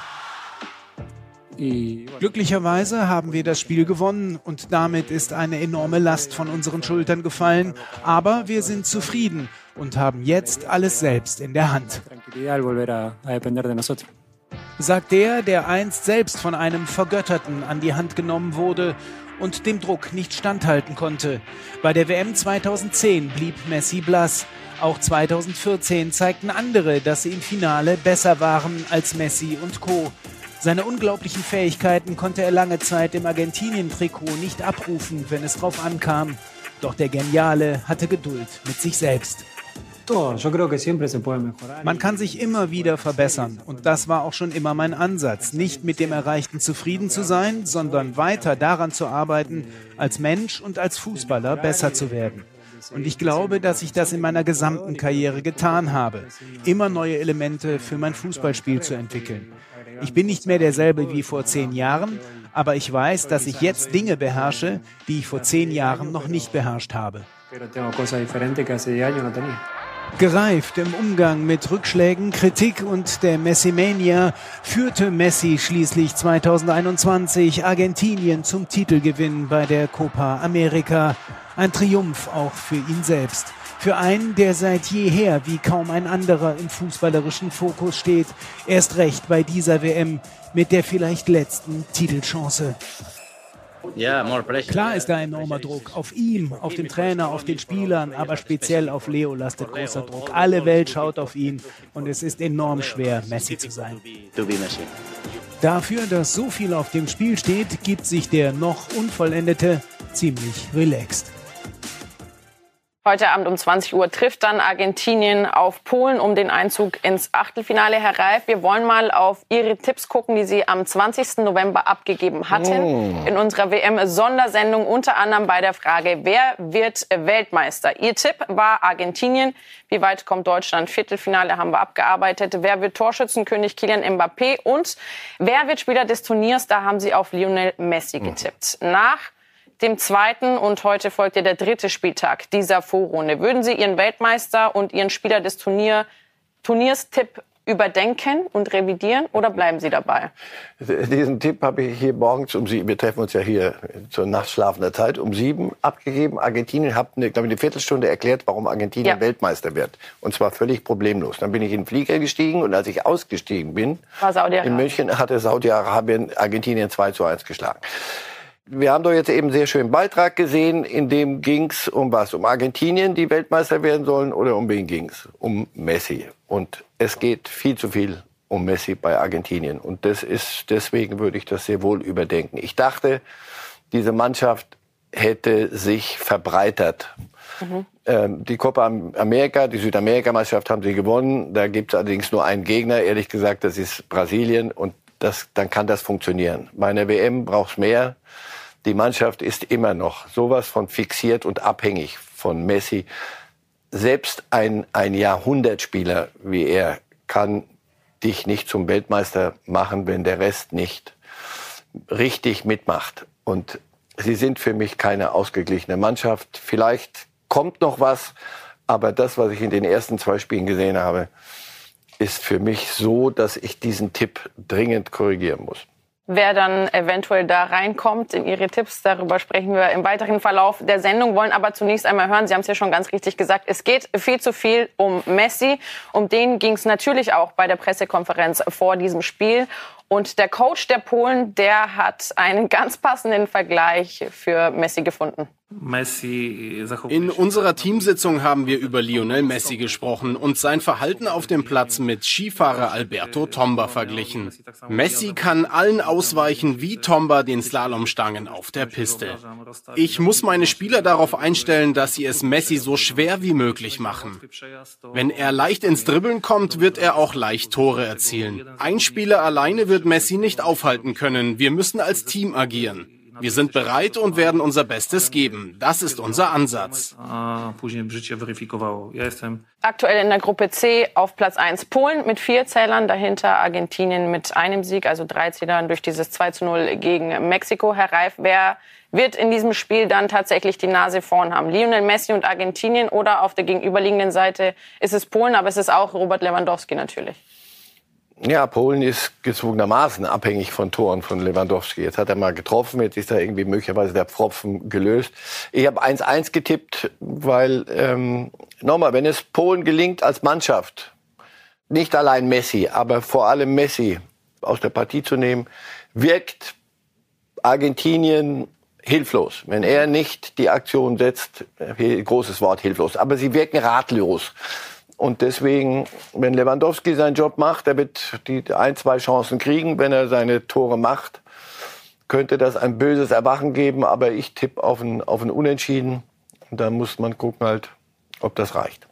Glücklicherweise haben wir das Spiel gewonnen und damit ist eine enorme Last von unseren Schultern gefallen. Aber wir sind zufrieden und haben jetzt alles selbst in der Hand. Sagt der, der einst selbst von einem Vergötterten an die Hand genommen wurde und dem Druck nicht standhalten konnte. Bei der WM 2010 blieb Messi blass. Auch 2014 zeigten andere, dass sie im Finale besser waren als Messi und Co. Seine unglaublichen Fähigkeiten konnte er lange Zeit im Argentinien-Trikot nicht abrufen, wenn es drauf ankam. Doch der Geniale hatte Geduld mit sich selbst. Man kann sich immer wieder verbessern und das war auch schon immer mein Ansatz, nicht mit dem Erreichten zufrieden zu sein, sondern weiter daran zu arbeiten, als Mensch und als Fußballer besser zu werden. Und ich glaube, dass ich das in meiner gesamten Karriere getan habe, immer neue Elemente für mein Fußballspiel zu entwickeln. Ich bin nicht mehr derselbe wie vor zehn Jahren, aber ich weiß, dass ich jetzt Dinge beherrsche, die ich vor zehn Jahren noch nicht beherrscht habe. Gereift im Umgang mit Rückschlägen, Kritik und der Messimania führte Messi schließlich 2021 Argentinien zum Titelgewinn bei der Copa America. Ein Triumph auch für ihn selbst. Für einen, der seit jeher wie kaum ein anderer im fußballerischen Fokus steht. Erst recht bei dieser WM mit der vielleicht letzten Titelchance. Klar ist da enormer Druck. Auf ihm, auf dem Trainer, auf den Spielern, aber speziell auf Leo lastet großer Druck. Alle Welt schaut auf ihn und es ist enorm schwer, Messi zu sein. Dafür, dass so viel auf dem Spiel steht, gibt sich der noch Unvollendete ziemlich relaxed. Heute Abend um 20 Uhr trifft dann Argentinien auf Polen um den Einzug ins Achtelfinale. Herr Reif, wir wollen mal auf Ihre Tipps gucken, die Sie am 20. November abgegeben hatten oh. in unserer WM-Sondersendung, unter anderem bei der Frage, wer wird Weltmeister? Ihr Tipp war Argentinien. Wie weit kommt Deutschland? Viertelfinale haben wir abgearbeitet. Wer wird Torschützenkönig? Kilian Mbappé. Und wer wird Spieler des Turniers? Da haben Sie auf Lionel Messi getippt. Nach dem zweiten und heute folgt ja der dritte Spieltag dieser Vorrunde. Würden Sie Ihren Weltmeister und Ihren Spieler des Turnier, Turnierstipp überdenken und revidieren oder bleiben Sie dabei? Diesen Tipp habe ich hier morgens um sieben, wir treffen uns ja hier zur nachtschlafender Zeit, um sieben abgegeben. Argentinien hat, eine, glaube ich, eine Viertelstunde erklärt, warum Argentinien ja. Weltmeister wird. Und zwar völlig problemlos. Dann bin ich in den Flieger gestiegen und als ich ausgestiegen bin, in München hatte Saudi-Arabien Argentinien 2 zu 1 geschlagen. Wir haben doch jetzt eben sehr schönen Beitrag gesehen, in dem ging's um was? Um Argentinien, die Weltmeister werden sollen, oder um wen ging's? Um Messi. Und es geht viel zu viel um Messi bei Argentinien. Und das ist, deswegen würde ich das sehr wohl überdenken. Ich dachte, diese Mannschaft hätte sich verbreitert. Mhm. Ähm, die Copa America, die Südamerika-Meisterschaft haben sie gewonnen. Da gibt es allerdings nur einen Gegner, ehrlich gesagt, das ist Brasilien. Und das, dann kann das funktionieren. Bei einer WM braucht mehr. Die Mannschaft ist immer noch sowas von fixiert und abhängig von Messi. Selbst ein, ein Jahrhundertspieler wie er kann dich nicht zum Weltmeister machen, wenn der Rest nicht richtig mitmacht. Und sie sind für mich keine ausgeglichene Mannschaft. Vielleicht kommt noch was, aber das, was ich in den ersten zwei Spielen gesehen habe, ist für mich so, dass ich diesen Tipp dringend korrigieren muss wer dann eventuell da reinkommt in Ihre Tipps. Darüber sprechen wir im weiteren Verlauf der Sendung, wollen aber zunächst einmal hören, Sie haben es ja schon ganz richtig gesagt, es geht viel zu viel um Messi. Um den ging es natürlich auch bei der Pressekonferenz vor diesem Spiel. Und der Coach der Polen, der hat einen ganz passenden Vergleich für Messi gefunden. In unserer Teamsitzung haben wir über Lionel Messi gesprochen und sein Verhalten auf dem Platz mit Skifahrer Alberto Tomba verglichen. Messi kann allen ausweichen wie Tomba den Slalomstangen auf der Piste. Ich muss meine Spieler darauf einstellen, dass sie es Messi so schwer wie möglich machen. Wenn er leicht ins Dribbeln kommt, wird er auch leicht Tore erzielen. Ein Spieler alleine wird Messi nicht aufhalten können. Wir müssen als Team agieren. Wir sind bereit und werden unser Bestes geben. Das ist unser Ansatz. Aktuell in der Gruppe C auf Platz 1 Polen mit vier Zählern, dahinter Argentinien mit einem Sieg, also drei Zählern durch dieses 2 zu 0 gegen Mexiko. Herr Reif, wer wird in diesem Spiel dann tatsächlich die Nase vorn haben? Lionel Messi und Argentinien oder auf der gegenüberliegenden Seite ist es Polen, aber es ist auch Robert Lewandowski natürlich. Ja, Polen ist gezwungenermaßen abhängig von Toren von Lewandowski. Jetzt hat er mal getroffen, jetzt ist da irgendwie möglicherweise der Pfropfen gelöst. Ich habe 1-1 getippt, weil ähm, nochmal, wenn es Polen gelingt als Mannschaft, nicht allein Messi, aber vor allem Messi aus der Partie zu nehmen, wirkt Argentinien hilflos. Wenn er nicht die Aktion setzt, großes Wort hilflos, aber sie wirken ratlos. Und deswegen, wenn Lewandowski seinen Job macht, er wird die ein, zwei Chancen kriegen, wenn er seine Tore macht, könnte das ein böses Erwachen geben. Aber ich tippe auf ein, auf ein Unentschieden. Und da muss man gucken halt, ob das reicht.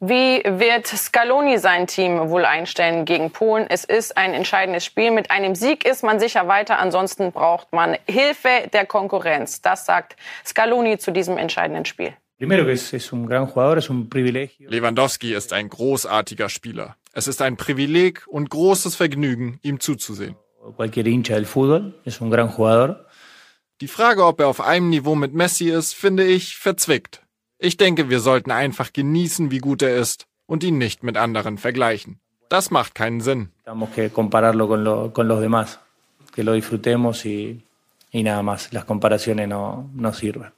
Wie wird Scaloni sein Team wohl einstellen gegen Polen? Es ist ein entscheidendes Spiel. Mit einem Sieg ist man sicher weiter. Ansonsten braucht man Hilfe der Konkurrenz. Das sagt Scaloni zu diesem entscheidenden Spiel. Lewandowski ist ein großartiger Spieler. Es ist ein Privileg und großes Vergnügen, ihm zuzusehen. Die Frage, ob er auf einem Niveau mit Messi ist, finde ich verzwickt. Ich denke, wir sollten einfach genießen, wie gut er ist und ihn nicht mit anderen vergleichen. Das macht keinen Sinn. Que lo disfrutemos y, y nada más. Las comparaciones no, no sirven.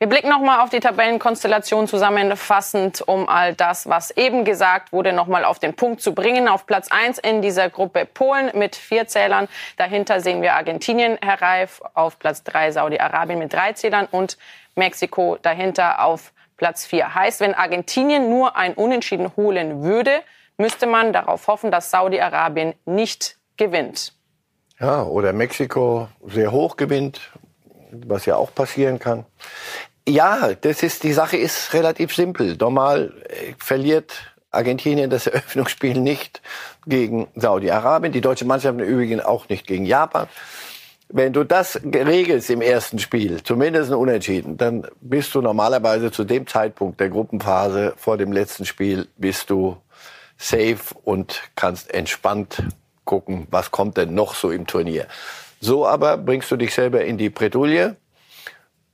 Wir blicken nochmal auf die Tabellenkonstellation zusammenfassend, um all das, was eben gesagt wurde, nochmal auf den Punkt zu bringen. Auf Platz 1 in dieser Gruppe Polen mit vier Zählern. Dahinter sehen wir Argentinien, Herr Reif. Auf Platz 3 Saudi-Arabien mit drei Zählern und Mexiko dahinter auf Platz 4. Heißt, wenn Argentinien nur ein Unentschieden holen würde, müsste man darauf hoffen, dass Saudi-Arabien nicht gewinnt. Ja, oder Mexiko sehr hoch gewinnt, was ja auch passieren kann. Ja, das ist, die Sache ist relativ simpel. Normal äh, verliert Argentinien das Eröffnungsspiel nicht gegen Saudi-Arabien. Die deutsche Mannschaft im Übrigen auch nicht gegen Japan. Wenn du das regelst im ersten Spiel, zumindest Unentschieden, dann bist du normalerweise zu dem Zeitpunkt der Gruppenphase vor dem letzten Spiel, bist du safe und kannst entspannt gucken, was kommt denn noch so im Turnier. So aber bringst du dich selber in die Bredouille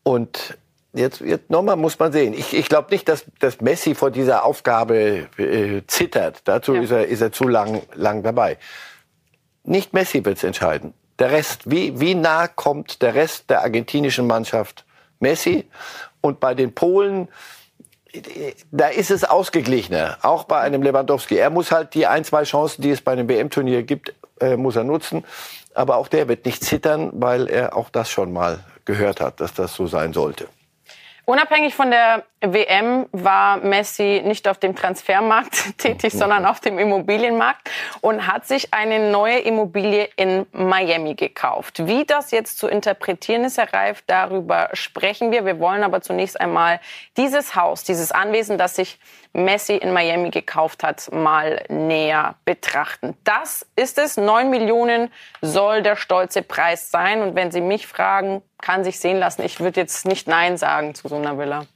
und Jetzt, jetzt nochmal muss man sehen. Ich, ich glaube nicht, dass, dass Messi vor dieser Aufgabe äh, zittert. Dazu ja. ist, er, ist er zu lang, lang dabei. Nicht Messi wird's entscheiden. Der Rest, wie, wie nah kommt der Rest der argentinischen Mannschaft Messi? Und bei den Polen, da ist es ausgeglichener, auch bei einem Lewandowski. Er muss halt die ein, zwei Chancen, die es bei einem WM-Turnier gibt, äh, muss er nutzen. Aber auch der wird nicht zittern, weil er auch das schon mal gehört hat, dass das so sein sollte. Unabhängig von der WM war Messi nicht auf dem Transfermarkt tätig, sondern auf dem Immobilienmarkt und hat sich eine neue Immobilie in Miami gekauft. Wie das jetzt zu interpretieren ist, Herr Reif, darüber sprechen wir. Wir wollen aber zunächst einmal dieses Haus, dieses Anwesen, das sich Messi in Miami gekauft hat, mal näher betrachten. Das ist es. Neun Millionen soll der stolze Preis sein. Und wenn Sie mich fragen, kann sich sehen lassen. Ich würde jetzt nicht Nein sagen zu so einer Villa.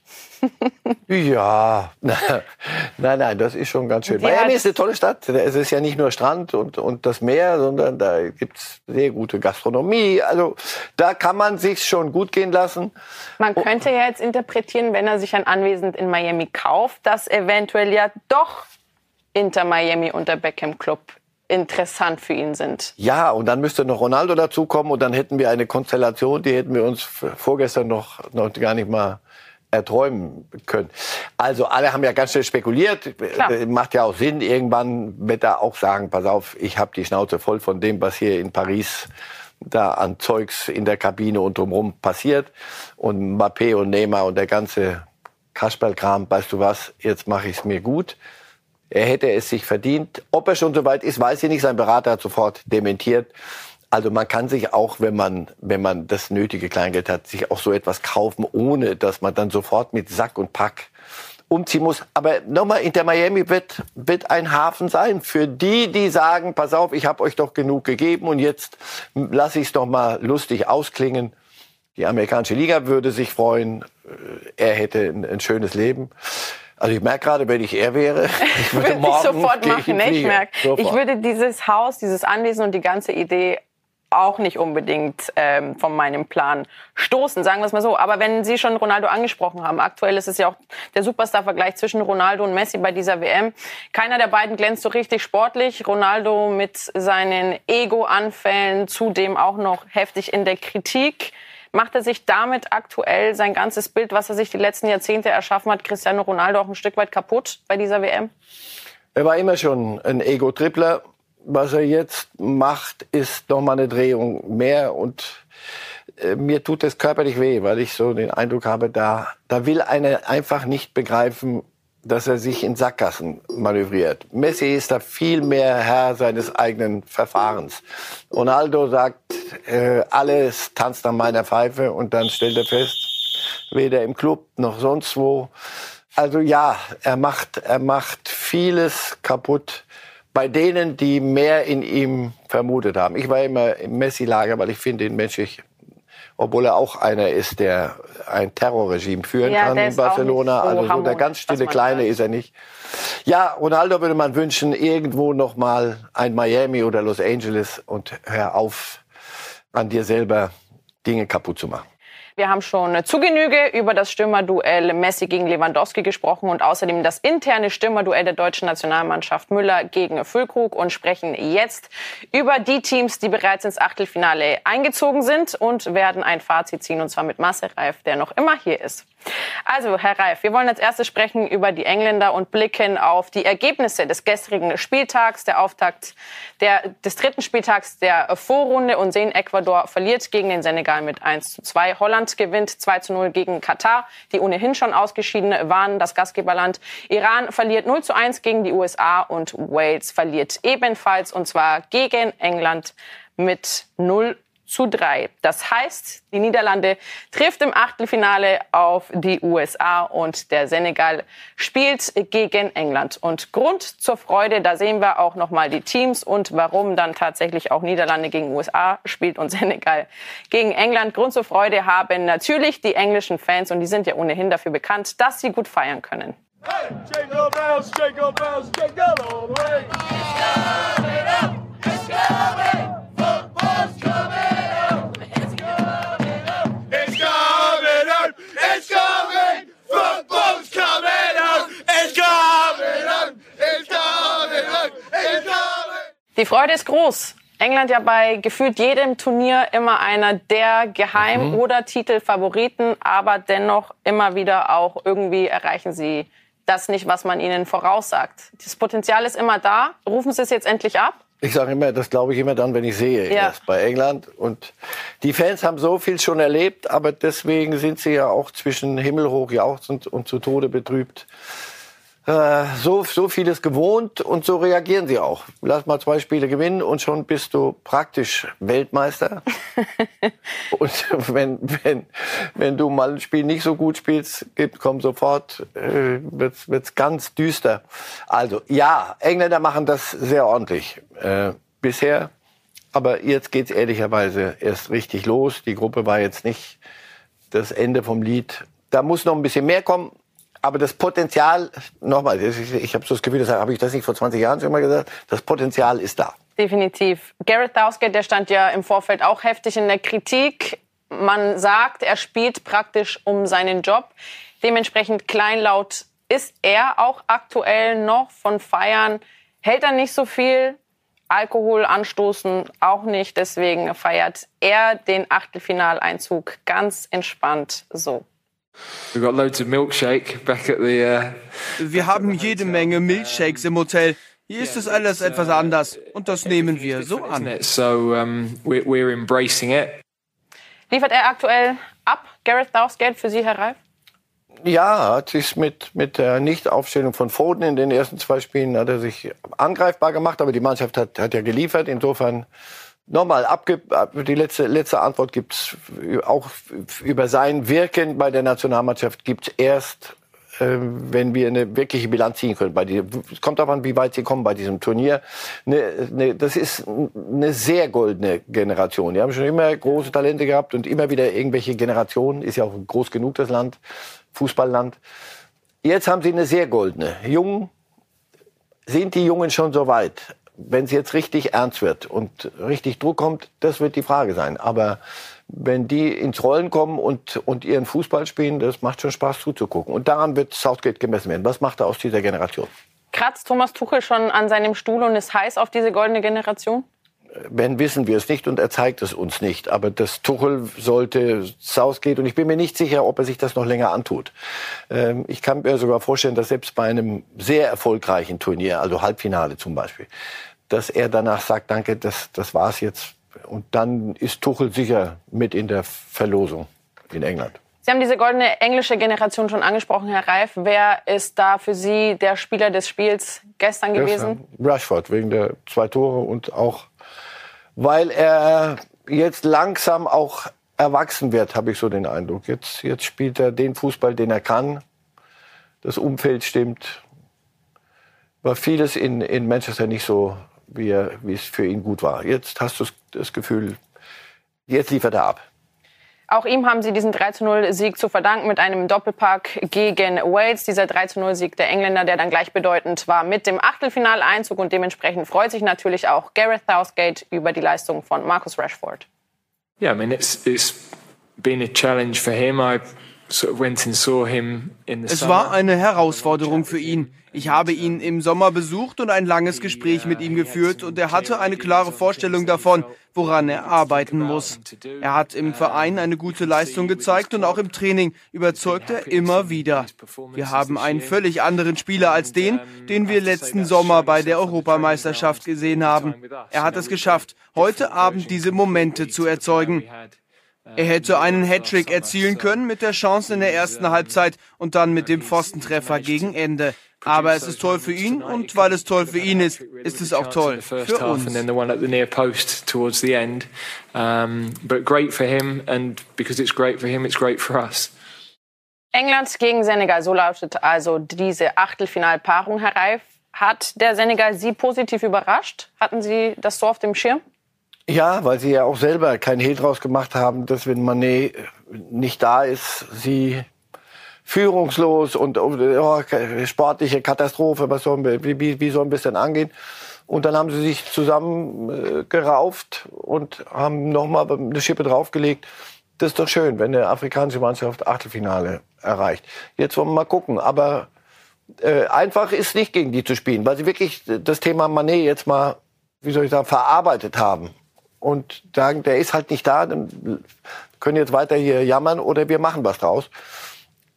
ja, nein, nein, das ist schon ganz schön. Die Miami ist eine tolle Stadt. Es ist ja nicht nur Strand und, und das Meer, sondern da gibt's sehr gute Gastronomie. Also da kann man sich schon gut gehen lassen. Man könnte ja jetzt interpretieren, wenn er sich ein Anwesen in Miami kauft, dass eventuell ja doch Inter Miami und der Beckham Club interessant für ihn sind. Ja, und dann müsste noch Ronaldo dazukommen und dann hätten wir eine Konstellation, die hätten wir uns vorgestern noch, noch gar nicht mal erträumen können. Also alle haben ja ganz schnell spekuliert. Klar. Äh, macht ja auch Sinn. Irgendwann wird er auch sagen, pass auf, ich habe die Schnauze voll von dem, was hier in Paris da an Zeugs in der Kabine und drumherum passiert. Und Mbappé und Neymar und der ganze Kasperlkram, weißt du was, jetzt mache ich es mir gut. Er hätte es sich verdient. Ob er schon soweit ist, weiß ich nicht. Sein Berater hat sofort dementiert. Also man kann sich auch, wenn man, wenn man das nötige Kleingeld hat, sich auch so etwas kaufen, ohne dass man dann sofort mit Sack und Pack umziehen muss. Aber nochmal, Inter Miami wird, wird ein Hafen sein für die, die sagen, pass auf, ich habe euch doch genug gegeben und jetzt lasse ich es doch mal lustig ausklingen. Die amerikanische Liga würde sich freuen. Äh, er hätte ein, ein schönes Leben. Also ich merke gerade, wenn ich er wäre, ich würde, würde ich sofort machen. Ich, ich merke, ich würde dieses Haus, dieses Anwesen und die ganze Idee auch nicht unbedingt ähm, von meinem Plan stoßen, sagen wir es mal so. Aber wenn Sie schon Ronaldo angesprochen haben, aktuell ist es ja auch der Superstar-Vergleich zwischen Ronaldo und Messi bei dieser WM. Keiner der beiden glänzt so richtig sportlich. Ronaldo mit seinen Ego-Anfällen, zudem auch noch heftig in der Kritik. Macht er sich damit aktuell sein ganzes Bild, was er sich die letzten Jahrzehnte erschaffen hat, Cristiano Ronaldo auch ein Stück weit kaputt bei dieser WM? Er war immer schon ein Ego-Tripler was er jetzt macht, ist noch mal eine Drehung mehr und äh, mir tut es körperlich weh, weil ich so den Eindruck habe, da, da will einer einfach nicht begreifen, dass er sich in Sackgassen manövriert. Messi ist da viel mehr Herr seines eigenen Verfahrens. Ronaldo sagt, äh, alles tanzt an meiner Pfeife und dann stellt er fest, weder im Club noch sonst wo. Also ja, er macht, er macht vieles kaputt bei denen, die mehr in ihm vermutet haben. Ich war immer im Messi-Lager, weil ich finde ihn menschlich, obwohl er auch einer ist, der ein Terrorregime führen ja, kann in Barcelona. So also so der ganz stille Kleine ist er nicht. Ja, Ronaldo würde man wünschen, irgendwo noch mal ein Miami oder Los Angeles und hör auf, an dir selber Dinge kaputt zu machen. Wir haben schon zu Genüge über das Stürmerduell Messi gegen Lewandowski gesprochen und außerdem das interne Stürmerduell der deutschen Nationalmannschaft Müller gegen Füllkrug und sprechen jetzt über die Teams, die bereits ins Achtelfinale eingezogen sind und werden ein Fazit ziehen und zwar mit Marcel Reif, der noch immer hier ist. Also, Herr Reif, wir wollen als erstes sprechen über die Engländer und blicken auf die Ergebnisse des gestrigen Spieltags, der Auftakt der, des dritten Spieltags der Vorrunde und sehen, Ecuador verliert gegen den Senegal mit 1 zu 2. Holland gewinnt 2 zu 0 gegen Katar, die ohnehin schon ausgeschieden waren, das Gastgeberland. Iran verliert 0 zu 1 gegen die USA und Wales verliert ebenfalls und zwar gegen England mit 0 zu 3. Das heißt, die Niederlande trifft im Achtelfinale auf die USA und der Senegal spielt gegen England. Und Grund zur Freude, da sehen wir auch nochmal die Teams und warum dann tatsächlich auch Niederlande gegen USA spielt und Senegal gegen England. Grund zur Freude haben natürlich die englischen Fans und die sind ja ohnehin dafür bekannt, dass sie gut feiern können. Hey, jingle bells, jingle bells, jingle all the way. Die Freude ist groß. England ja bei gefühlt jedem Turnier immer einer der Geheim- mhm. oder Titelfavoriten, aber dennoch immer wieder auch irgendwie erreichen sie das nicht, was man ihnen voraussagt. Das Potenzial ist immer da. Rufen Sie es jetzt endlich ab? Ich sage immer, das glaube ich immer dann, wenn ich sehe, ja. bei England. Und die Fans haben so viel schon erlebt, aber deswegen sind sie ja auch zwischen himmelhoch jauchzend und zu Tode betrübt. Äh, so, so vieles gewohnt und so reagieren sie auch. Lass mal zwei Spiele gewinnen und schon bist du praktisch Weltmeister. und wenn, wenn, wenn du mal ein Spiel nicht so gut spielst, kommt sofort, äh, wird's, wird's ganz düster. Also, ja, Engländer machen das sehr ordentlich. Äh, bisher. Aber jetzt geht's ehrlicherweise erst richtig los. Die Gruppe war jetzt nicht das Ende vom Lied. Da muss noch ein bisschen mehr kommen aber das Potenzial, nochmal, ich, ich habe so das Gefühl, das habe ich das nicht vor 20 Jahren schon mal gesagt, das Potenzial ist da. Definitiv. Gareth Southgate, der stand ja im Vorfeld auch heftig in der Kritik. Man sagt, er spielt praktisch um seinen Job. Dementsprechend kleinlaut ist er auch aktuell noch von Feiern. Hält er nicht so viel. Alkohol anstoßen auch nicht. Deswegen feiert er den Achtelfinaleinzug ganz entspannt so. Uh, wir haben jede Menge Milchshakes im Hotel. Hier ist es alles etwas anders und das nehmen wir so an. Liefert er aktuell ab, Gareth Southgate, für Sie, Herr Reif? Ja, hat sich mit, mit der Nichtaufstellung von Foden in den ersten zwei Spielen hat er sich angreifbar gemacht, aber die Mannschaft hat, hat ja geliefert. Insofern Nochmal, abge die letzte, letzte Antwort gibt's auch über sein Wirken bei der Nationalmannschaft gibt's erst äh, wenn wir eine wirkliche Bilanz ziehen können. Bei die, es kommt darauf an, wie weit sie kommen bei diesem Turnier. Ne, ne, das ist eine sehr goldene Generation. Die haben schon immer große Talente gehabt und immer wieder irgendwelche Generationen. Ist ja auch groß genug das Land, Fußballland. Jetzt haben sie eine sehr goldene. Jung sind die Jungen schon so weit. Wenn es jetzt richtig ernst wird und richtig Druck kommt, das wird die Frage sein. Aber wenn die ins Rollen kommen und, und ihren Fußball spielen, das macht schon Spaß zuzugucken. Und daran wird Southgate gemessen werden. Was macht er aus dieser Generation? Kratzt Thomas Tuchel schon an seinem Stuhl und ist heiß auf diese goldene Generation? Wenn wissen wir es nicht und er zeigt es uns nicht. Aber das Tuchel sollte Southgate und ich bin mir nicht sicher, ob er sich das noch länger antut. Ähm, ich kann mir sogar vorstellen, dass selbst bei einem sehr erfolgreichen Turnier, also Halbfinale zum Beispiel, dass er danach sagt, danke, das, das war's jetzt und dann ist Tuchel sicher mit in der Verlosung in England. Sie haben diese goldene englische Generation schon angesprochen, Herr Reif. Wer ist da für Sie der Spieler des Spiels gestern gewesen? Rashford, wegen der zwei Tore und auch, weil er jetzt langsam auch erwachsen wird, habe ich so den Eindruck. Jetzt, jetzt spielt er den Fußball, den er kann. Das Umfeld stimmt. War vieles in, in Manchester nicht so wie, es für ihn gut war. Jetzt hast du das Gefühl, jetzt liefert er ab. Auch ihm haben sie diesen 3-0-Sieg zu verdanken mit einem Doppelpack gegen Wales. Dieser 3-0-Sieg der Engländer, der dann gleichbedeutend war mit dem Achtelfinaleinzug. Und dementsprechend freut sich natürlich auch Gareth Southgate über die Leistung von Marcus Rashford. Yeah, I mean, it's, it's been a challenge for him. I Es war eine Herausforderung für ihn. Ich habe ihn im Sommer besucht und ein langes Gespräch mit ihm geführt und er hatte eine klare Vorstellung davon, woran er arbeiten muss. Er hat im Verein eine gute Leistung gezeigt und auch im Training überzeugt er immer wieder. Wir haben einen völlig anderen Spieler als den, den wir letzten Sommer bei der Europameisterschaft gesehen haben. Er hat es geschafft, heute Abend diese Momente zu erzeugen. Er hätte einen Hattrick erzielen können mit der Chance in der ersten Halbzeit und dann mit dem Pfostentreffer gegen Ende. Aber es ist toll für ihn und weil es toll für ihn ist, ist es auch toll für uns. England gegen Senegal, so lautet also diese Achtelfinalpaarung, Herr Reif. Hat der Senegal Sie positiv überrascht? Hatten Sie das so auf dem Schirm? Ja, weil sie ja auch selber keinen Hehl draus gemacht haben, dass wenn Manet nicht da ist, sie führungslos und oh, sportliche Katastrophe, was sollen wir, wie, wie sollen wir es denn angehen? Und dann haben sie sich zusammen äh, und haben nochmal eine Schippe draufgelegt. Das ist doch schön, wenn eine afrikanische Mannschaft Achtelfinale erreicht. Jetzt wollen wir mal gucken. Aber äh, einfach ist nicht gegen die zu spielen, weil sie wirklich das Thema Manet jetzt mal, wie soll ich sagen, verarbeitet haben. Und sagen, der ist halt nicht da, dann können jetzt weiter hier jammern oder wir machen was draus.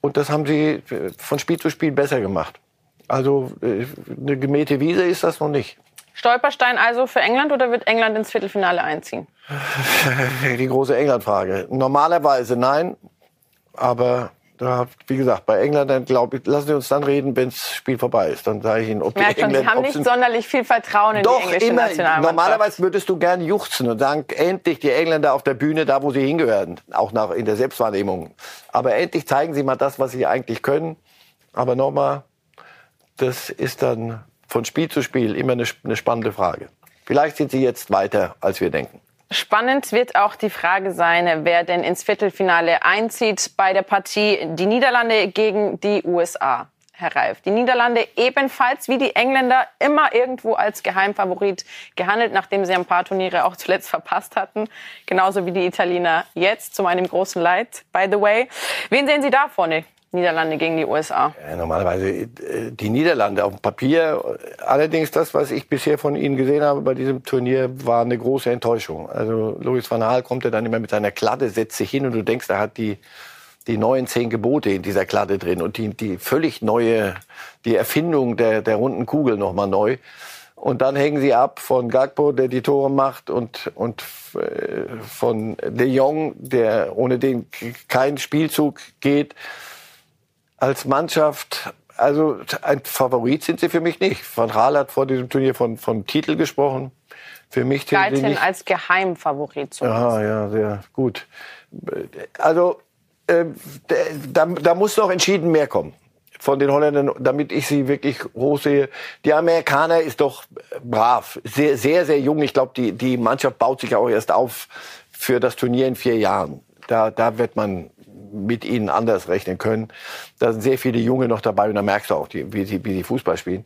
Und das haben sie von Spiel zu Spiel besser gemacht. Also äh, eine gemähte Wiese ist das noch nicht. Stolperstein also für England oder wird England ins Viertelfinale einziehen? Die große England-Frage. Normalerweise nein, aber da, wie gesagt, bei England, dann glaube ich, lassen Sie uns dann reden, wenn das Spiel vorbei ist. Dann sage ich Ihnen, ob die Merkt Engländer... Sie haben nicht sonderlich viel Vertrauen in Doch, die englische immer. Nationalmannschaft. Normalerweise würdest du gern juchzen und sagen, endlich die Engländer auf der Bühne, da wo sie hingehören. Auch nach, in der Selbstwahrnehmung. Aber endlich zeigen sie mal das, was sie eigentlich können. Aber nochmal, das ist dann von Spiel zu Spiel immer eine, eine spannende Frage. Vielleicht sind sie jetzt weiter, als wir denken. Spannend wird auch die Frage sein, wer denn ins Viertelfinale einzieht bei der Partie die Niederlande gegen die USA. Herr Reif, die Niederlande ebenfalls wie die Engländer immer irgendwo als Geheimfavorit gehandelt, nachdem sie ein paar Turniere auch zuletzt verpasst hatten. Genauso wie die Italiener jetzt, zu meinem großen Leid, by the way. Wen sehen Sie da vorne? Niederlande gegen die USA. Ja, normalerweise äh, die Niederlande auf dem Papier. Allerdings das, was ich bisher von ihnen gesehen habe bei diesem Turnier, war eine große Enttäuschung. Also Louis van Gaal kommt ja dann immer mit seiner Kladde, setzt sich hin und du denkst, er hat die die neuen zehn Gebote in dieser Kladde drin und die, die völlig neue, die Erfindung der, der runden Kugel nochmal neu. Und dann hängen sie ab von Gagbo, der die Tore macht, und, und äh, von De Jong, der ohne den kein Spielzug geht als Mannschaft, also ein Favorit sind sie für mich nicht. Van Raal hat vor diesem Turnier von, von Titel gesprochen. Für mich Galten nicht. als Geheimfavorit zumindest. Aha, ja, sehr gut. Also äh, da, da muss noch entschieden mehr kommen. von den Holländern, damit ich sie wirklich hoch sehe. Die Amerikaner ist doch brav, sehr, sehr, sehr jung. Ich glaube, die, die Mannschaft baut sich auch erst auf für das Turnier in vier Jahren. Da, da wird man mit ihnen anders rechnen können. Da sind sehr viele Junge noch dabei und da merkst du auch, die, wie, sie, wie sie Fußball spielen.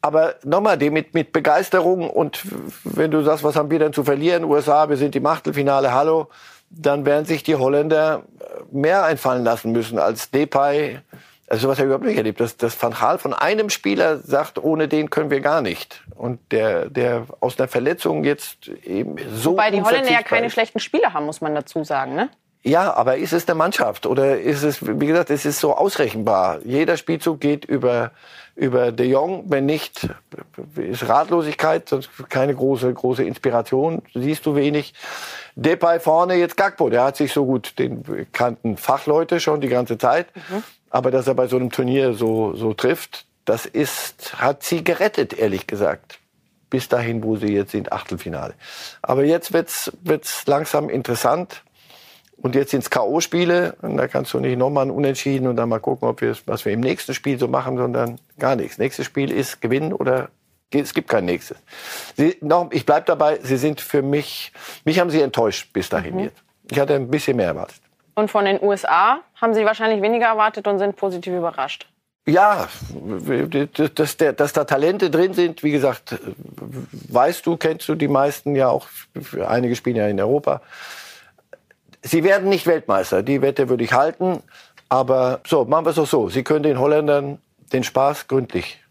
Aber nochmal, die mit, mit Begeisterung und wenn du sagst, was haben wir denn zu verlieren? USA, wir sind im Achtelfinale, hallo. Dann werden sich die Holländer mehr einfallen lassen müssen als Depay. Also was er überhaupt nicht erlebt, dass, dass Van Gaal von einem Spieler sagt, ohne den können wir gar nicht. Und der, der aus einer Verletzung jetzt eben so Wobei die Holländer ja keine schlechten Spieler haben, muss man dazu sagen, ne? Ja, aber ist es eine Mannschaft oder ist es, wie gesagt, es ist so ausrechenbar. Jeder Spielzug geht über, über De Jong. Wenn nicht, ist Ratlosigkeit, sonst keine große, große Inspiration. Siehst du wenig. Depay vorne, jetzt Gagbo. Der hat sich so gut, den kannten Fachleute schon die ganze Zeit. Mhm. Aber dass er bei so einem Turnier so, so trifft, das ist, hat sie gerettet, ehrlich gesagt. Bis dahin, wo sie jetzt sind, Achtelfinale. Aber jetzt wird's, wird's langsam interessant. Und jetzt sind es K.O.-Spiele und da kannst du nicht nochmal ein Unentschieden und dann mal gucken, ob wir was wir im nächsten Spiel so machen, sondern gar nichts. Nächstes Spiel ist gewinnen oder es gibt kein nächstes. Sie, noch, ich bleibe dabei, sie sind für mich, mich haben sie enttäuscht bis dahin mhm. jetzt. Ich hatte ein bisschen mehr erwartet. Und von den USA haben Sie wahrscheinlich weniger erwartet und sind positiv überrascht. Ja, dass, dass, dass, da Talente drin sind, wie gesagt, weißt du, kennst du die meisten ja auch. Einige spielen ja in Europa. Sie werden nicht Weltmeister, die Wette würde ich halten. Aber so, machen wir es doch so. Sie können den Holländern den Spaß gründlich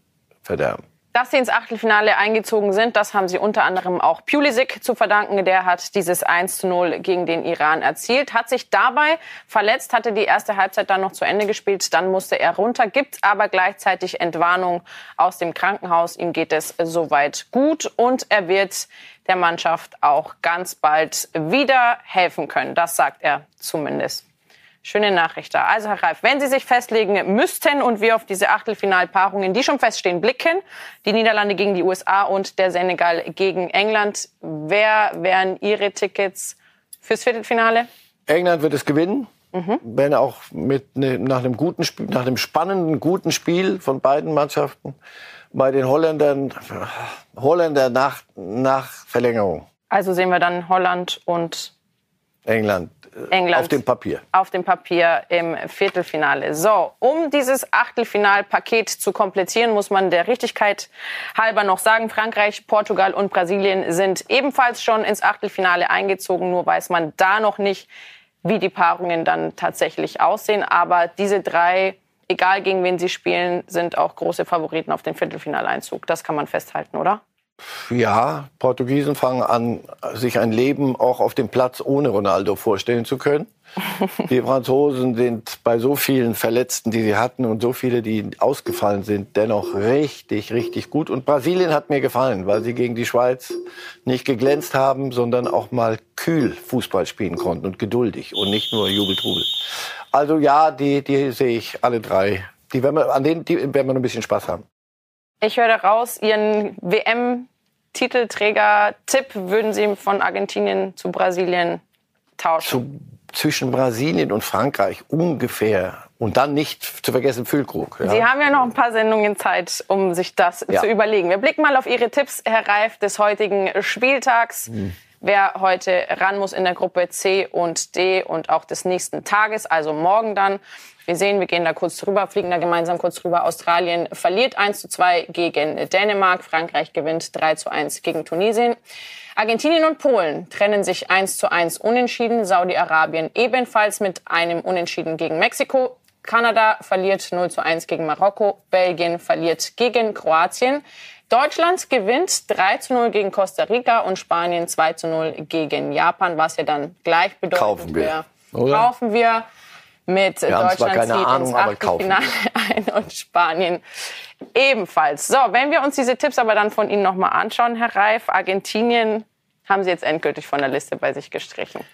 verderben. Dass sie ins Achtelfinale eingezogen sind, das haben sie unter anderem auch Pulisic zu verdanken. Der hat dieses 1 zu 0 gegen den Iran erzielt, hat sich dabei verletzt, hatte die erste Halbzeit dann noch zu Ende gespielt, dann musste er runter, gibt aber gleichzeitig Entwarnung aus dem Krankenhaus. Ihm geht es soweit gut und er wird der Mannschaft auch ganz bald wieder helfen können. Das sagt er zumindest. Schöne Nachricht da. Also, Herr Reif, wenn Sie sich festlegen müssten und wir auf diese Achtelfinalpaarungen, die schon feststehen, blicken, die Niederlande gegen die USA und der Senegal gegen England, wer wären Ihre Tickets fürs Viertelfinale? England wird es gewinnen. Mhm. Wenn auch mit ne, nach einem guten Spiel, nach einem spannenden, guten Spiel von beiden Mannschaften bei den Holländern, Holländer nach, nach Verlängerung. Also sehen wir dann Holland und England. England. Auf dem Papier. Auf dem Papier im Viertelfinale. So, um dieses Achtelfinalpaket zu komplettieren, muss man der Richtigkeit halber noch sagen, Frankreich, Portugal und Brasilien sind ebenfalls schon ins Achtelfinale eingezogen. Nur weiß man da noch nicht, wie die Paarungen dann tatsächlich aussehen. Aber diese drei egal gegen wen sie spielen, sind auch große Favoriten auf den Viertelfinaleinzug. Das kann man festhalten, oder? Ja, Portugiesen fangen an, sich ein Leben auch auf dem Platz ohne Ronaldo vorstellen zu können. Die Franzosen sind bei so vielen Verletzten, die sie hatten und so viele, die ausgefallen sind, dennoch richtig, richtig gut. Und Brasilien hat mir gefallen, weil sie gegen die Schweiz nicht geglänzt haben, sondern auch mal kühl Fußball spielen konnten und geduldig und nicht nur Jubeltrubel. Also ja, die, die sehe ich alle drei. Die werden wir, an denen die werden wir noch ein bisschen Spaß haben. Ich höre raus, Ihren WM-Titelträger-Tipp würden Sie von Argentinien zu Brasilien tauschen? Zu, zwischen Brasilien und Frankreich ungefähr. Und dann nicht zu vergessen Füllkrug. Ja. Sie haben ja noch ein paar Sendungen Zeit, um sich das ja. zu überlegen. Wir blicken mal auf Ihre Tipps, Herr Reif, des heutigen Spieltags. Hm wer heute ran muss in der Gruppe C und D und auch des nächsten Tages, also morgen dann. Wir sehen, wir gehen da kurz drüber, fliegen da gemeinsam kurz drüber. Australien verliert 1 zu 2 gegen Dänemark. Frankreich gewinnt 3 zu 1 gegen Tunesien. Argentinien und Polen trennen sich 1 zu 1 unentschieden. Saudi-Arabien ebenfalls mit einem Unentschieden gegen Mexiko. Kanada verliert 0 zu 1 gegen Marokko. Belgien verliert gegen Kroatien. Deutschland gewinnt 3 zu 0 gegen Costa Rica und Spanien 2 zu 0 gegen Japan, was ja dann gleichbedeutend kaufen wir. Oder? Kaufen wir mit wir Deutschland keine zieht Ahnung, ins Achtelfinale ein und Spanien ebenfalls. So, wenn wir uns diese Tipps aber dann von Ihnen nochmal anschauen, Herr Reif, Argentinien haben Sie jetzt endgültig von der Liste bei sich gestrichen.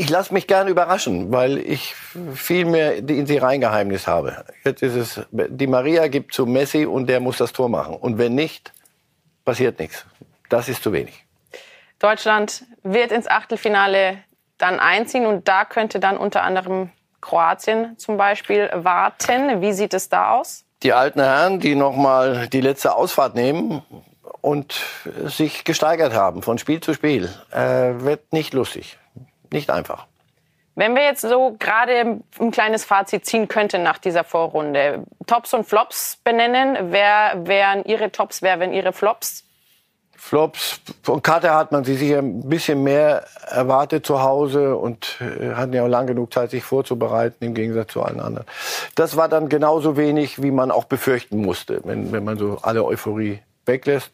Ich lasse mich gerne überraschen, weil ich viel mehr in sie Reingeheimnis habe. Jetzt ist es, die Maria gibt zu Messi und der muss das Tor machen. Und wenn nicht, passiert nichts. Das ist zu wenig. Deutschland wird ins Achtelfinale dann einziehen und da könnte dann unter anderem Kroatien zum Beispiel warten. Wie sieht es da aus? Die alten Herren, die nochmal die letzte Ausfahrt nehmen und sich gesteigert haben von Spiel zu Spiel, äh, wird nicht lustig. Nicht einfach. Wenn wir jetzt so gerade ein kleines Fazit ziehen könnten nach dieser Vorrunde, Tops und Flops benennen, wer wären Ihre Tops, wer wären Ihre Flops? Flops. Von Kater hat man sich sicher ein bisschen mehr erwartet zu Hause und äh, hatten ja auch lang genug Zeit, sich vorzubereiten, im Gegensatz zu allen anderen. Das war dann genauso wenig, wie man auch befürchten musste, wenn, wenn man so alle Euphorie weglässt.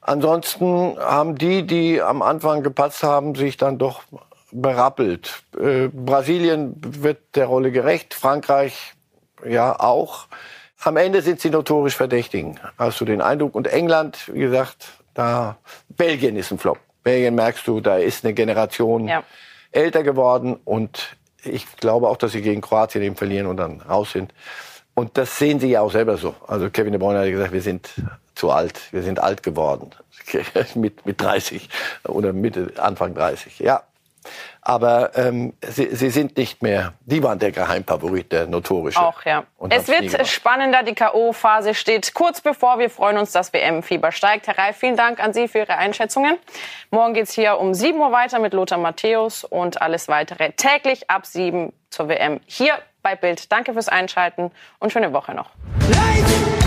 Ansonsten haben die, die am Anfang gepatzt haben, sich dann doch berappelt. Äh, Brasilien wird der Rolle gerecht, Frankreich ja auch. Am Ende sind sie notorisch Verdächtigen, hast du den Eindruck. Und England, wie gesagt, da Belgien ist ein Flop. Belgien merkst du, da ist eine Generation ja. älter geworden und ich glaube auch, dass sie gegen Kroatien eben verlieren und dann raus sind. Und das sehen sie ja auch selber so. Also Kevin De Bruyne hat gesagt, wir sind zu alt, wir sind alt geworden mit mit 30 oder Mitte Anfang 30. Ja, aber ähm, sie, sie sind nicht mehr, die waren der Geheimfavorit, der notorische. Auch, ja. Es wird spannender, die K.O.-Phase steht kurz bevor. Wir freuen uns, dass WM-Fieber steigt. Herr Reif, vielen Dank an Sie für Ihre Einschätzungen. Morgen geht's hier um 7 Uhr weiter mit Lothar Matthäus und alles weitere täglich ab 7 zur WM hier bei Bild. Danke fürs Einschalten und schöne Woche noch. Leid!